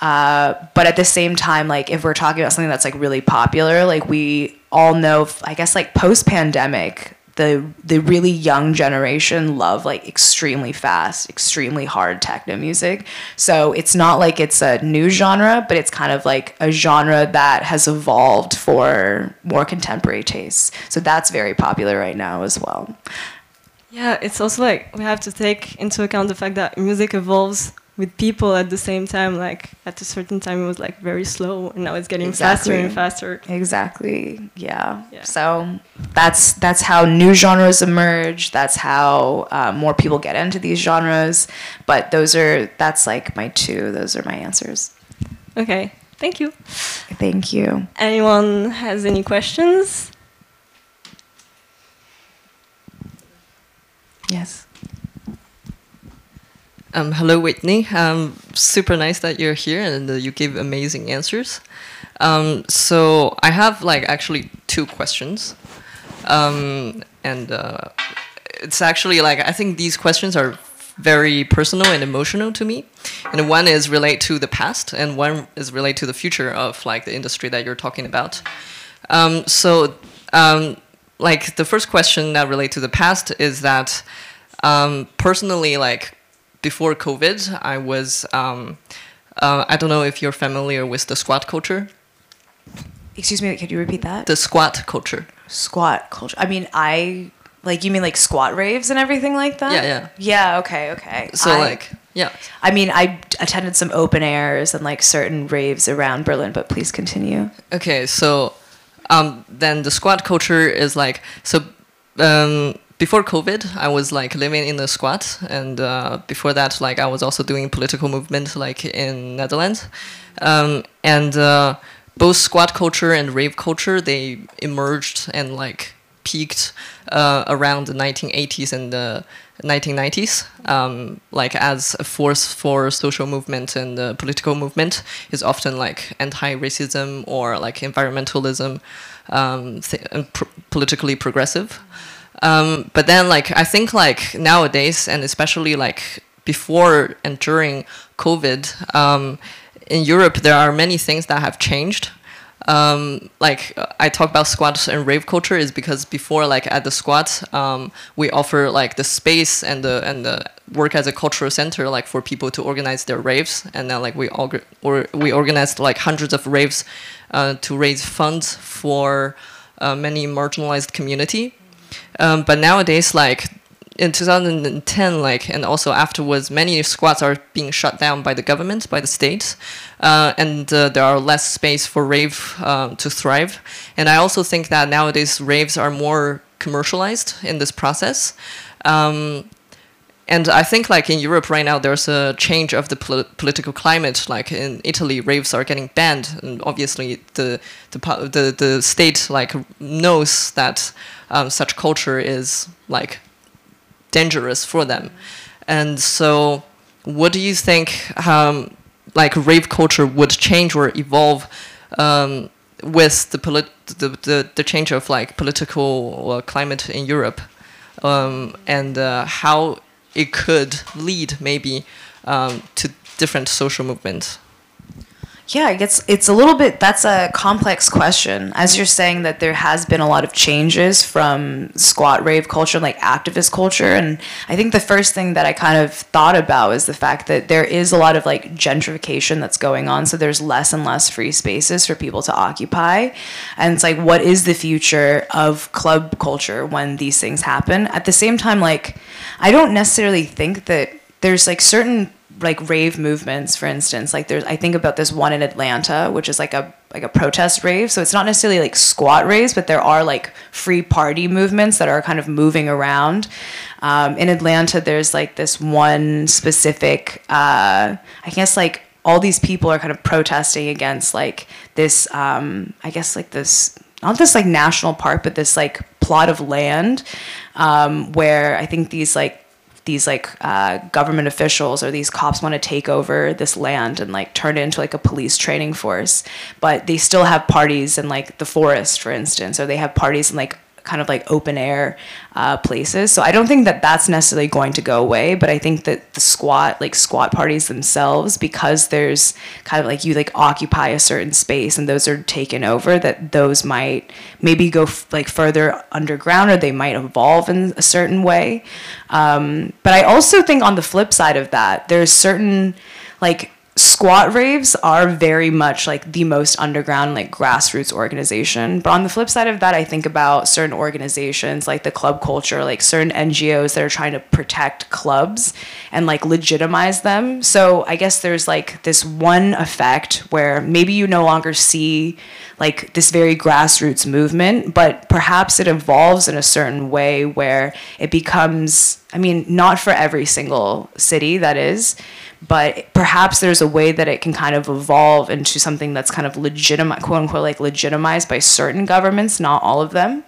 Uh, but at the same time, like if we're talking about something that's like really popular, like we all know, I guess like post pandemic, the the really young generation love like extremely fast, extremely hard techno music. So it's not like it's a new genre, but it's kind of like a genre that has evolved for more contemporary tastes. So that's very popular right now as well. Yeah, it's also like we have to take into account the fact that music evolves with people at the same time. Like at a certain time, it was like very slow, and now it's getting faster and faster. Exactly. Yeah. Yeah. So that's that's how new genres emerge. That's how uh, more people get into these genres. But those are that's like my two. Those are my answers. Okay, thank you. Thank you. Anyone has any questions? Yes. Um, hello, Whitney. Um, super nice that you're here and uh, you gave amazing answers. Um, so I have like actually two questions, um, and uh, it's actually like I think these questions are very personal and emotional to me. And one is relate to the past, and one is relate to the future of like the industry that you're talking about. Um, so, um, like the first question that relate to the past is that personally, like before COVID, I was um, uh, I don't know if you're familiar with the squat culture. Excuse me. Could you repeat that? The squat culture. squat culture. I mean, I like you mean like squat raves and everything like that. Yeah, yeah. Yeah. Okay. Okay. So I- like yeah. I mean, I attended some open airs and like certain raves around Berlin, but please continue. Okay, so um, then the squat culture is like so. Um, before COVID, I was like living in the squat, and uh, before that, like I was also doing political movement like in Netherlands, um, and uh, both squat culture and rave culture they emerged and like peaked uh, around the 1980s and the 1990s, um, like as a force for social movement and political movement is often like anti-racism or like environmentalism, um, th- and pr- politically progressive. Um, but then like I think like nowadays and especially like before and during COVID, um, in Europe there are many things that have changed. Um, like I talk about squats and rave culture is because before like at the squat um, we offer like the space and the and the work as a cultural center like for people to organize their raves. And then like we org- or we organized like hundreds of raves uh, to raise funds for uh, many marginalized community um, but nowadays like in 2010 like and also afterwards many squats are being shut down by the government by the state uh, and uh, there are less space for rave um, to thrive. And i also think that nowadays raves are more commercialized in this process. Um, and I think like in Europe right now, there's a change of the pol- political climate. Like in Italy, raves are getting banned, and obviously the the the, the state like knows that um, such culture is like dangerous for them. And so, what do you think? Um, like rave culture would change or evolve um, with the, the, the the change of like political uh, climate in Europe, um, and uh, how it could lead maybe um, to different social movements. Yeah, it's it's a little bit that's a complex question. As you're saying that there has been a lot of changes from squat rave culture, like activist culture, and I think the first thing that I kind of thought about is the fact that there is a lot of like gentrification that's going on. So there's less and less free spaces for people to occupy, and it's like, what is the future of club culture when these things happen? At the same time, like, I don't necessarily think that there's like certain like rave movements for instance like there's i think about this one in atlanta which is like a like a protest rave. So it's not necessarily like squat raves but there are like free party movements that are kind of moving around. Um, in atlanta there's like this one specific uh, i guess like all these people are kind of protesting against like this um, i guess like this not this like national park but this like plot of land um, where i think these like these like uh, government officials or these cops want to take over this land and like turn it into like a police training force but they still have parties in like the forest for instance or they have parties in like kind of like open air uh, places. So I don't think that that's necessarily going to go away, but I think that the squat, like squat parties themselves, because there's kind of like you like occupy a certain space and those are taken over, that those might maybe go f- like further underground or they might evolve in a certain way. Um, but I also think on the flip side of that, there's certain like squat raves are very much like the most underground like grassroots organization. But on the flip side of that i think about certain organizations like the club culture like certain ngos that are trying to protect clubs and like legitimize them. So i guess there's like this one effect where maybe you no longer see like this very grassroots movement but perhaps it evolves in a certain way where it becomes i mean not for every single city that is but perhaps there's a way that it can kind of evolve into something that's kind of legitimate, quote unquote, like legitimized by certain governments, not all of them.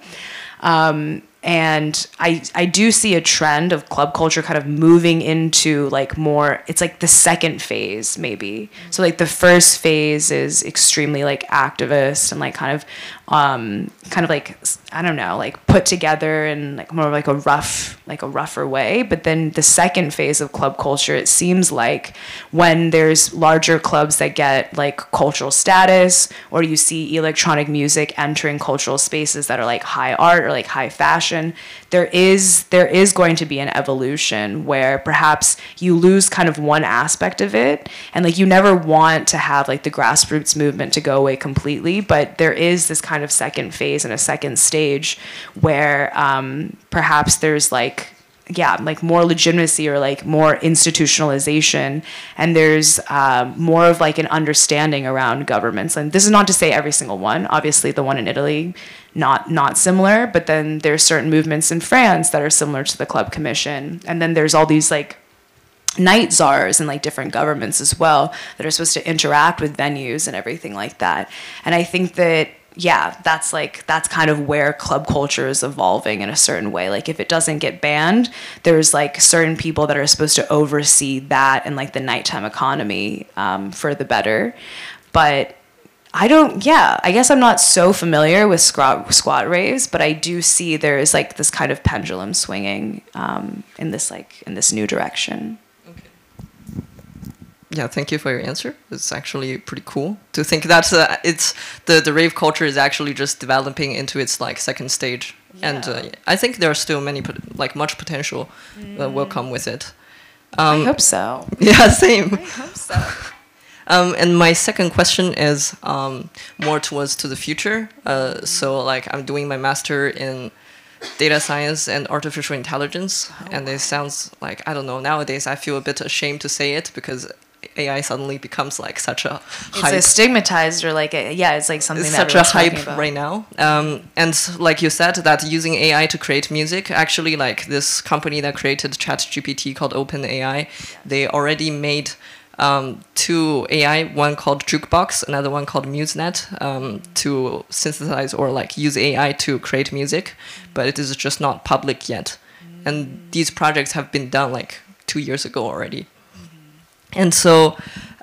Um, and I, I do see a trend of club culture kind of moving into like more it's like the second phase maybe so like the first phase is extremely like activist and like kind of um, kind of like I don't know, like put together in like more like a rough, like a rougher way. But then the second phase of club culture, it seems like when there's larger clubs that get like cultural status, or you see electronic music entering cultural spaces that are like high art or like high fashion, there is there is going to be an evolution where perhaps you lose kind of one aspect of it and like you never want to have like the grassroots movement to go away completely but there is this kind of second phase and a second stage where um, perhaps there's like yeah like more legitimacy or like more institutionalization and there's uh, more of like an understanding around governments. And this is not to say every single one obviously the one in italy not not similar but then there's certain movements in france that are similar to the club commission. And then there's all these like night czars and like different governments as well that are supposed to interact with venues and everything like that. And i think that yeah, that's like that's kind of where club culture is evolving in a certain way. Like if it doesn't get banned, there's like certain people that are supposed to oversee that and like the nighttime economy um, for the better. But I don't. Yeah, I guess I'm not so familiar with squat squat raves, but I do see there is like this kind of pendulum swinging um, in this like in this new direction yeah, thank you for your answer. It's actually pretty cool to think that uh, it's the the rave culture is actually just developing into its like second stage, yeah. and uh, I think there are still many like much potential mm. that will come with it. Um, I hope so. [LAUGHS] Yeah, same. I hope so. [LAUGHS] Um, and my second question is um, more towards to the future. Uh, so like I'm doing my master in data science and artificial intelligence, oh, and it sounds like I don't know. Nowadays, I feel a bit ashamed to say it because AI suddenly becomes like such a it's hype. stigmatized or like a, yeah, it's like something it's such a hype right now. Um, and like you said, that using AI to create music, actually, like this company that created ChatGPT called OpenAI, they already made um, two AI, one called Jukebox, another one called MuseNet, um, to synthesize or like use AI to create music, but it is just not public yet. And these projects have been done like two years ago already and so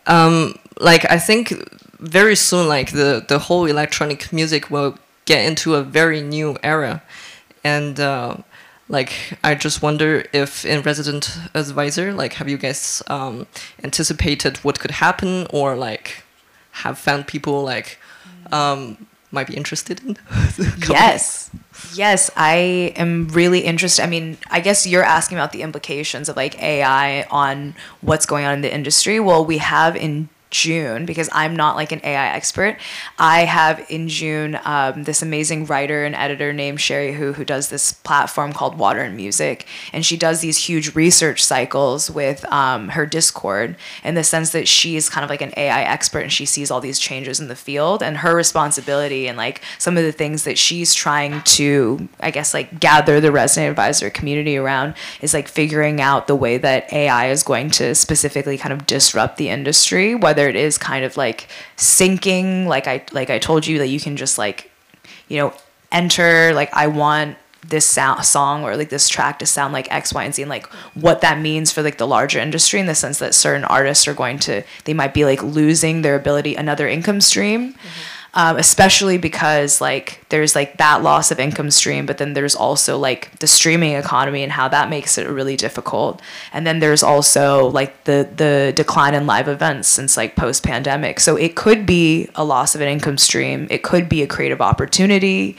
um, like i think very soon like the the whole electronic music will get into a very new era. And uh, like i just wonder if in resident advisor like have you guys um, anticipated what could happen or like have found people like um, might be interested in? [LAUGHS] yes yes i am really interested i mean i guess you're asking about the implications of like ai on what's going on in the industry well we have in June, because I'm not like an AI expert, I have in June um, this amazing writer and editor named Cherie Hu, who does this platform called Water and Music. And she does these huge research cycles with um, her Discord in the sense that she's kind of like an AI expert and she sees all these changes in the field. And her responsibility and like some of the things that she's trying to, I guess, like gather the resident advisor community around is like figuring out the way that AI is going to specifically kind of disrupt the industry, whether it is kind of like syncing like i like i told you that you can just like you know enter like i want this sound, song or like this track to sound like X, Y, and Z, and like what that means for like the larger industry in the sense that certain artists are going to they might be like losing their ability another income stream. Mm-hmm um, especially because like there's like that loss of income stream, but then there's also like the streaming economy and how that makes it really difficult. And then there's also like the the decline in live events since like post pandemic. So it could be a loss of an income stream. It could be a creative opportunity.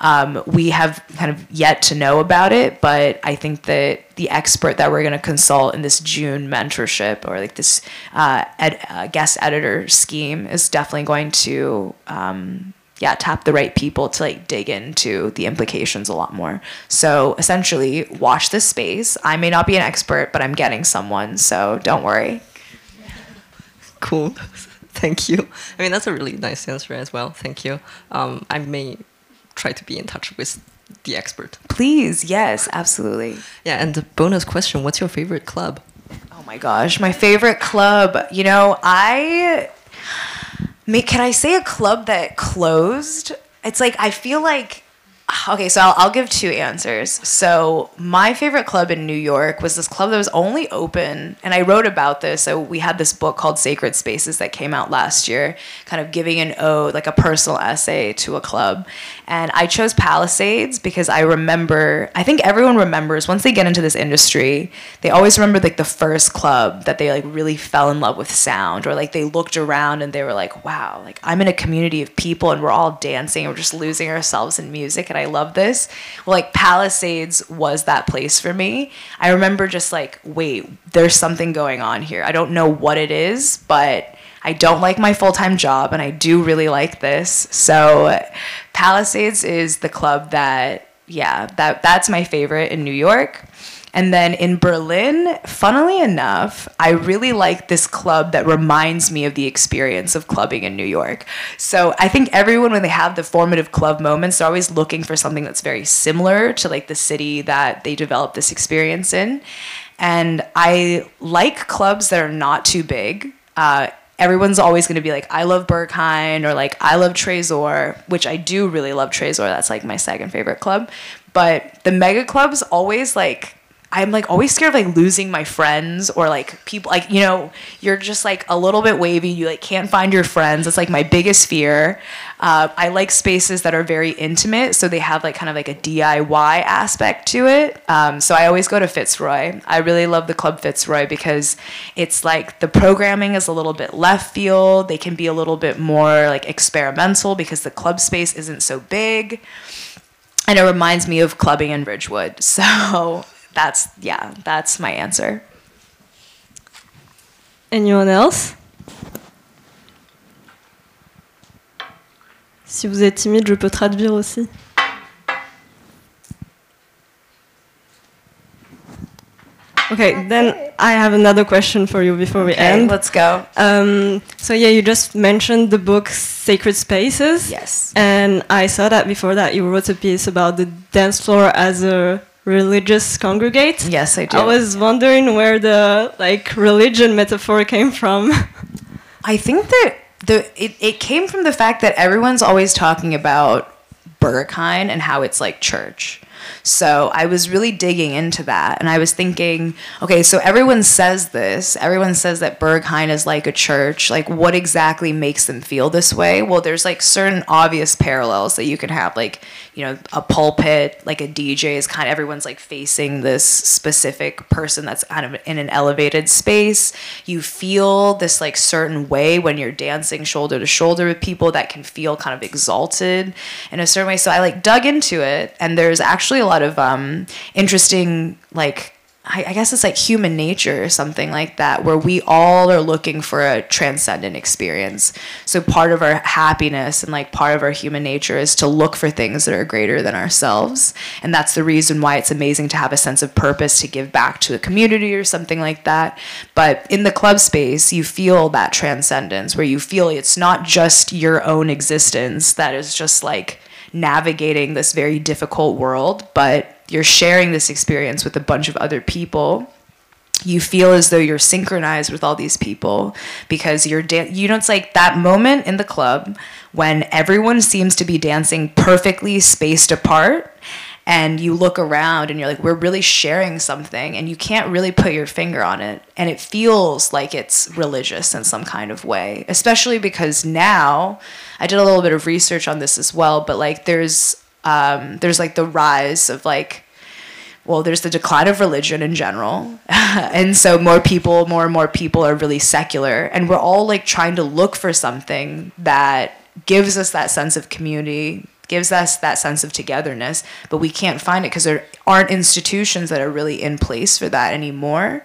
Um, we have kind of yet to know about it, but I think that the expert that we're going to consult in this June mentorship or like this uh, ed, uh, guest editor scheme is definitely going to. Um, yeah, tap the right people to like dig into the implications a lot more. So essentially, watch this space. I may not be an expert, but I'm getting someone, so don't worry. Cool. [LAUGHS] Thank you. I mean, that's a really nice answer as well. Thank you. Um, I may try to be in touch with the expert. Please, yes, absolutely. Yeah, and the bonus question what's your favorite club? Oh my gosh, my favorite club. You know, I. Can I say a club that closed? It's like, I feel like [SIGHS] okay, so I'll, I'll, give two answers. So my favorite club in New York was this club that was only open, and I wrote about this. So we had this book called Sacred Spaces that came out last year, kind of giving an ode, like a personal essay to a club. And I chose Palisades because I remember, I think everyone remembers once they get into this industry, they always remember like the first club that they like really fell in love with sound, or like they looked around and they were like, wow, like I'm in a community of people and we're all dancing, and we're just losing ourselves in music. And I love this. Well, like Palisades was that place for me. I remember just like, wait, there's something going on here. I don't know what it is, but I don't like my full time job and I do really like this. So Palisades is the club that, yeah, that that's my favorite in New York. And then in Berlin, funnily enough, I really like this club that reminds me of the experience of clubbing in New York. So I think everyone, when they have the formative club moments, they're always looking for something that's very similar to like the city that they developed this experience in. And I like clubs that are not too big. Uh, everyone's always going to be like, I love Berghain or like, I love Trésor, which I do really love Trésor. That's like my second favorite club. But the mega clubs always like I'm like always scared of like losing my friends or like people like you know you're just like a little bit wavy you like can't find your friends it's like my biggest fear. Uh, I like spaces that are very intimate so they have like kind of like a DIY aspect to it. Um, so I always go to Fitzroy. I really love the club Fitzroy because it's like the programming is a little bit left field. They can be a little bit more like experimental because the club space isn't so big. And it reminds me of clubbing in Ridgewood. [LAUGHS] So that's yeah, that's my answer. Anyone else? Si vous êtes timide, je peux traduire aussi. Okay, then I have another question for you before we okay, end. Let's go. Um, so yeah, you just mentioned the book Sacred Spaces. Yes. And I saw that before that you wrote a piece about the dance floor as a religious congregate. Yes, I do. I was wondering where the like religion metaphor came from. I think that the it, it came from the fact that everyone's always talking about Berghain and how it's like church. So I was really digging into that and I was thinking, okay, so everyone says this. Everyone says that Berghain is like a church. Like, what exactly makes them feel this way? Well, there's like certain obvious parallels that you can have. Like, you know, a pulpit, like a DJ is kind of everyone's like facing this specific person that's kind of in an elevated space. You feel this like certain way when you're dancing shoulder to shoulder with people that can feel kind of exalted in a certain way. So I like dug into it, and there's actually a lot of um, interesting like I, I guess it's like human nature or something like that, where we all are looking for a transcendent experience. So part of our happiness and like part of our human nature is to look for things that are greater than ourselves. And that's the reason why it's amazing to have a sense of purpose to give back to a community or something like that. But in the club space, you feel that transcendence where you feel it's not just your own existence that is just like navigating this very difficult world, but you're sharing this experience with a bunch of other people. You feel as though you're synchronized with all these people because you're dan- you know it's like that moment in the club when everyone seems to be dancing perfectly spaced apart and you look around and you're like we're really sharing something and you can't really put your finger on it and it feels like it's religious in some kind of way especially because now i did a little bit of research on this as well but like there's um, there's like the rise of like well there's the decline of religion in general. [LAUGHS] And so more people more and more people are really secular and we're all like trying to look for something that gives us that sense of community gives us that sense of togetherness but we can't find it because there aren't institutions that are really in place for that anymore.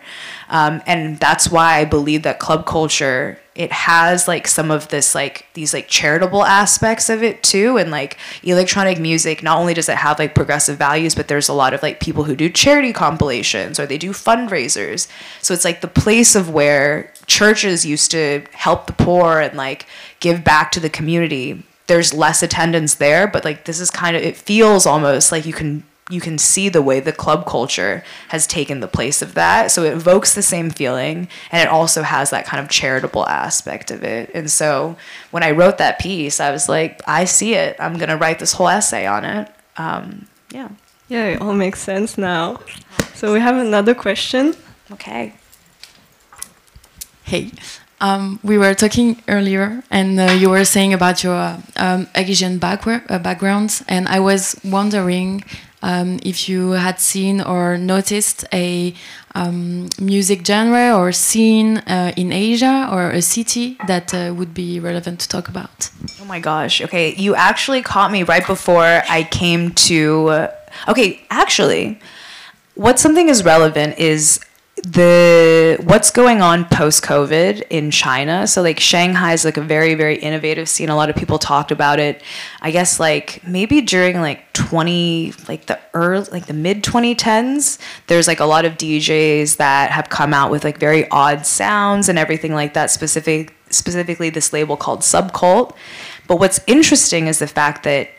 Um, and that's why i believe that club culture it has like some of this like these like charitable aspects of it too and like electronic music not only does it have like progressive values but there's a lot of like people who do charity compilations or they do fundraisers. So it's like the place of where churches used to help the poor and like give back to the community. There's less attendance there but like this is kind of it feels almost like you can you can see the way the club culture has taken the place of that. So it evokes the same feeling and it also has that kind of charitable aspect of it. And so when I wrote that piece, I was like, I see it. I'm going to write this whole essay on it. Um, yeah. Yeah, it all makes sense now. So we have another question. Okay. Hey. Um, we were talking earlier, and uh, you were saying about your um, Asian background, uh, backgrounds, and I was wondering um, if you had seen or noticed a um, music genre or scene uh, in Asia or a city that uh, would be relevant to talk about. Oh my gosh. Okay, you actually caught me right before I came to. Uh, okay, actually, what something is relevant is the what's going on post COVID in China. So like Shanghai is like a very very innovative scene. A lot of people talked about it. I guess like maybe during like 20 like the early like the mid 2010s there's like a lot of DJs that have come out with like very odd sounds and everything like that specific specifically this label called SVBKVLT. But what's interesting is the fact that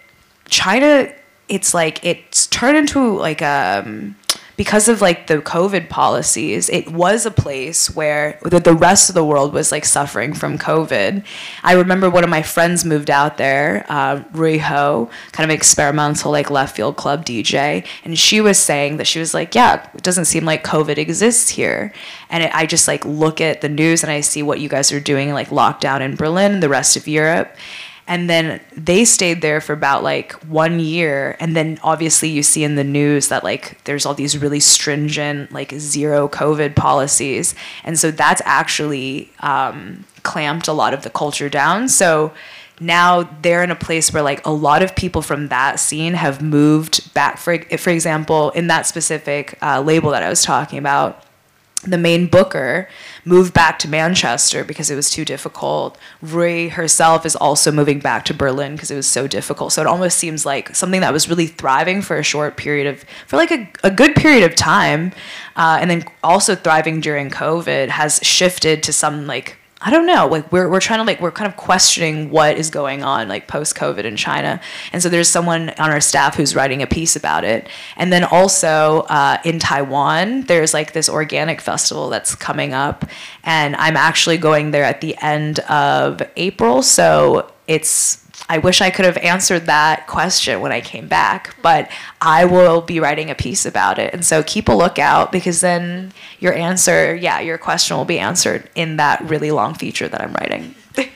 China it's like it's turned into like a um, because of like the COVID policies, it was a place where the, the rest of the world was like suffering from COVID. I remember one of my friends moved out there, uh, Rui Ho, kind of experimental like left field club DJ, and she was saying that she was like, yeah, it doesn't seem like COVID exists here. And it, I just like look at the news and I see what you guys are doing, like lockdown in Berlin and the rest of Europe and then they stayed there for about like one year. And then obviously you see in the news that like there's all these really stringent like zero covid policies. And so that's actually um, clamped a lot of the culture down. So now they're in a place where like a lot of people from that scene have moved back. For for example in that specific uh, label that i was talking about the main booker moved back to Manchester because it was too difficult. Rui herself is also moving back to Berlin because it was so difficult. So it almost seems like something that was really thriving for a short period of, for like a, a good period of time, uh, and then also thriving during COVID has shifted to some like I don't know. Like we're we're trying to like we're kind of questioning what is going on like post COVID in China, and so there's someone on our staff who's writing a piece about it. And then also uh, in Taiwan, there's like this Organik festival that's coming up, and I'm actually going there at the end of April. So it's I wish I could have answered that question when I came back, but I will be writing a piece about it. And so keep a lookout because then your answer, yeah, your question will be answered in that really long feature that I'm writing. [LAUGHS]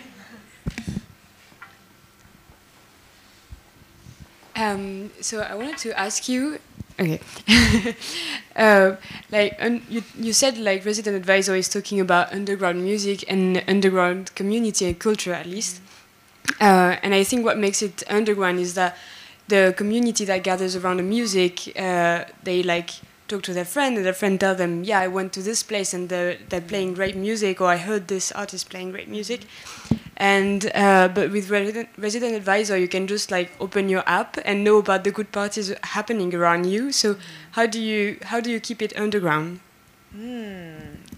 um, so I wanted to ask you, okay, [LAUGHS] uh, like un- you, you said like resident advisor is talking about underground music and underground community and culture at least. Uh, and I think what makes it underground is that the community that gathers around the music, uh, they like talk to their friend, and their friend tell them, "Yeah, I went to this place and they're, they're playing great music," or "I heard this artist playing great music." And uh, but with resident, resident advisor, you can just like open your app and know about the good parties happening around you. So how do you how do you keep it underground?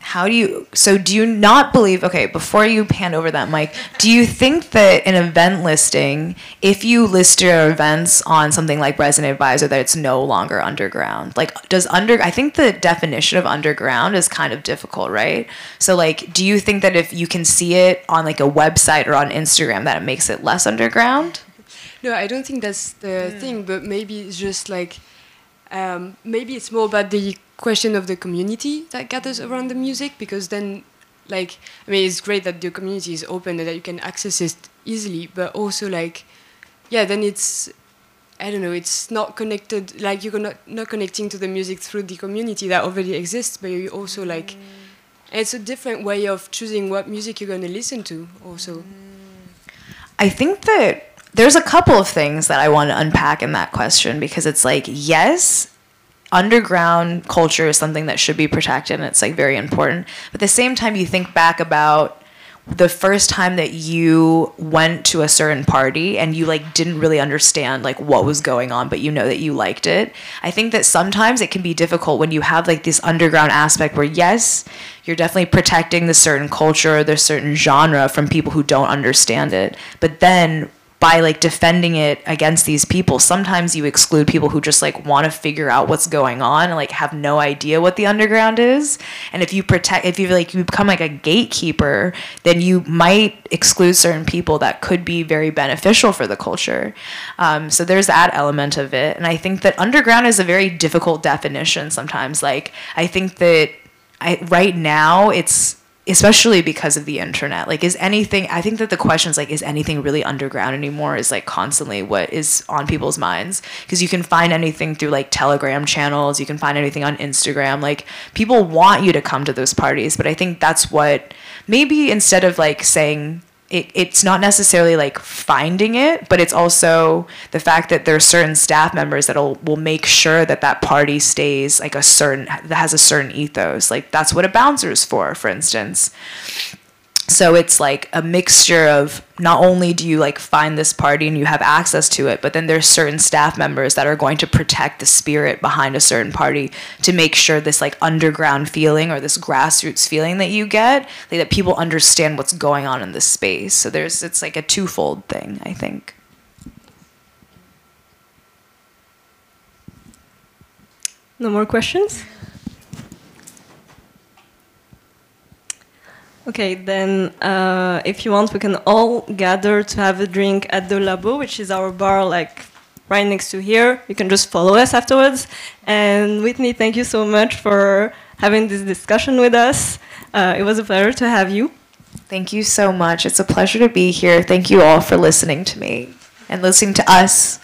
How do you, so do you not believe, okay, before you pan over that mic, do you think that an event listing, if you list your events on something like Resident Advisor, that it's no longer underground? Like, does under, I think the definition of underground is kind of difficult, right? So, like, do you think that if you can see it on like a website or on Instagram, that it makes it less underground? No, I don't think that's the hmm. thing, but maybe it's just like um, maybe it's more about the question of the community that gathers around the music because then like I mean it's great that the community is open and that you can access it easily, but also like yeah, then it's I don't know, it's not connected like you're not not connecting to the music through the community that already exists, but you also like and it's a different way of choosing what music you're going to listen to also. I think that there's a couple of things that I want to unpack in that question because it's like, yes, underground culture is something that should be protected and it's like very important. But at the same time, you think back about the first time that you went to a certain party and you like didn't really understand like what was going on but you know that you liked it i think that sometimes it can be difficult when you have like this underground aspect where yes you're definitely protecting the certain culture or the certain genre from people who don't understand it but then by like defending it against these people sometimes you exclude people who just like want to figure out what's going on and like have no idea what the underground is. And if you protect if you like you become like a gatekeeper then you might exclude certain people that could be very beneficial for the culture. Um, so there's that element of it. And i think that underground is a very difficult definition sometimes. Like i think that I, right now it's especially because of the internet. Like is anything i think that the questions like is anything really underground anymore is like constantly what is on people's minds. Because you can find anything through like telegram channels you can find anything on instagram. Like people want you to come to those parties but i think that's what maybe instead of like saying it, it's not necessarily like finding it, but it's also the fact that there are certain staff members that will make sure that that party stays like a certain that has a certain ethos. Like that's what a bouncer is for, for instance. So it's like a mixture of not only do you like find this party and you have access to it, but then there's certain staff members that are going to protect the spirit behind a certain party to make sure this like underground feeling or this grassroots feeling that you get, like that people understand what's going on in this space. So there's it's like a twofold thing, I think. No more questions? Okay, then uh, if you want, we can all gather to have a drink at the Labo, which is our bar like right next to here. You can just follow us afterwards. And Whitney, thank you so much for having this discussion with us. Uh, it was a pleasure to have you. Thank you so much. It's a pleasure to be here. Thank you all for listening to me and listening to us.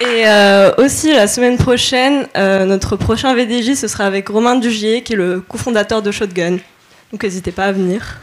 Et euh, aussi, la semaine prochaine, euh, notre prochain VDJ, ce sera avec Romain Dugier, qui est le cofondateur de Shotgun. Donc n'hésitez pas à venir.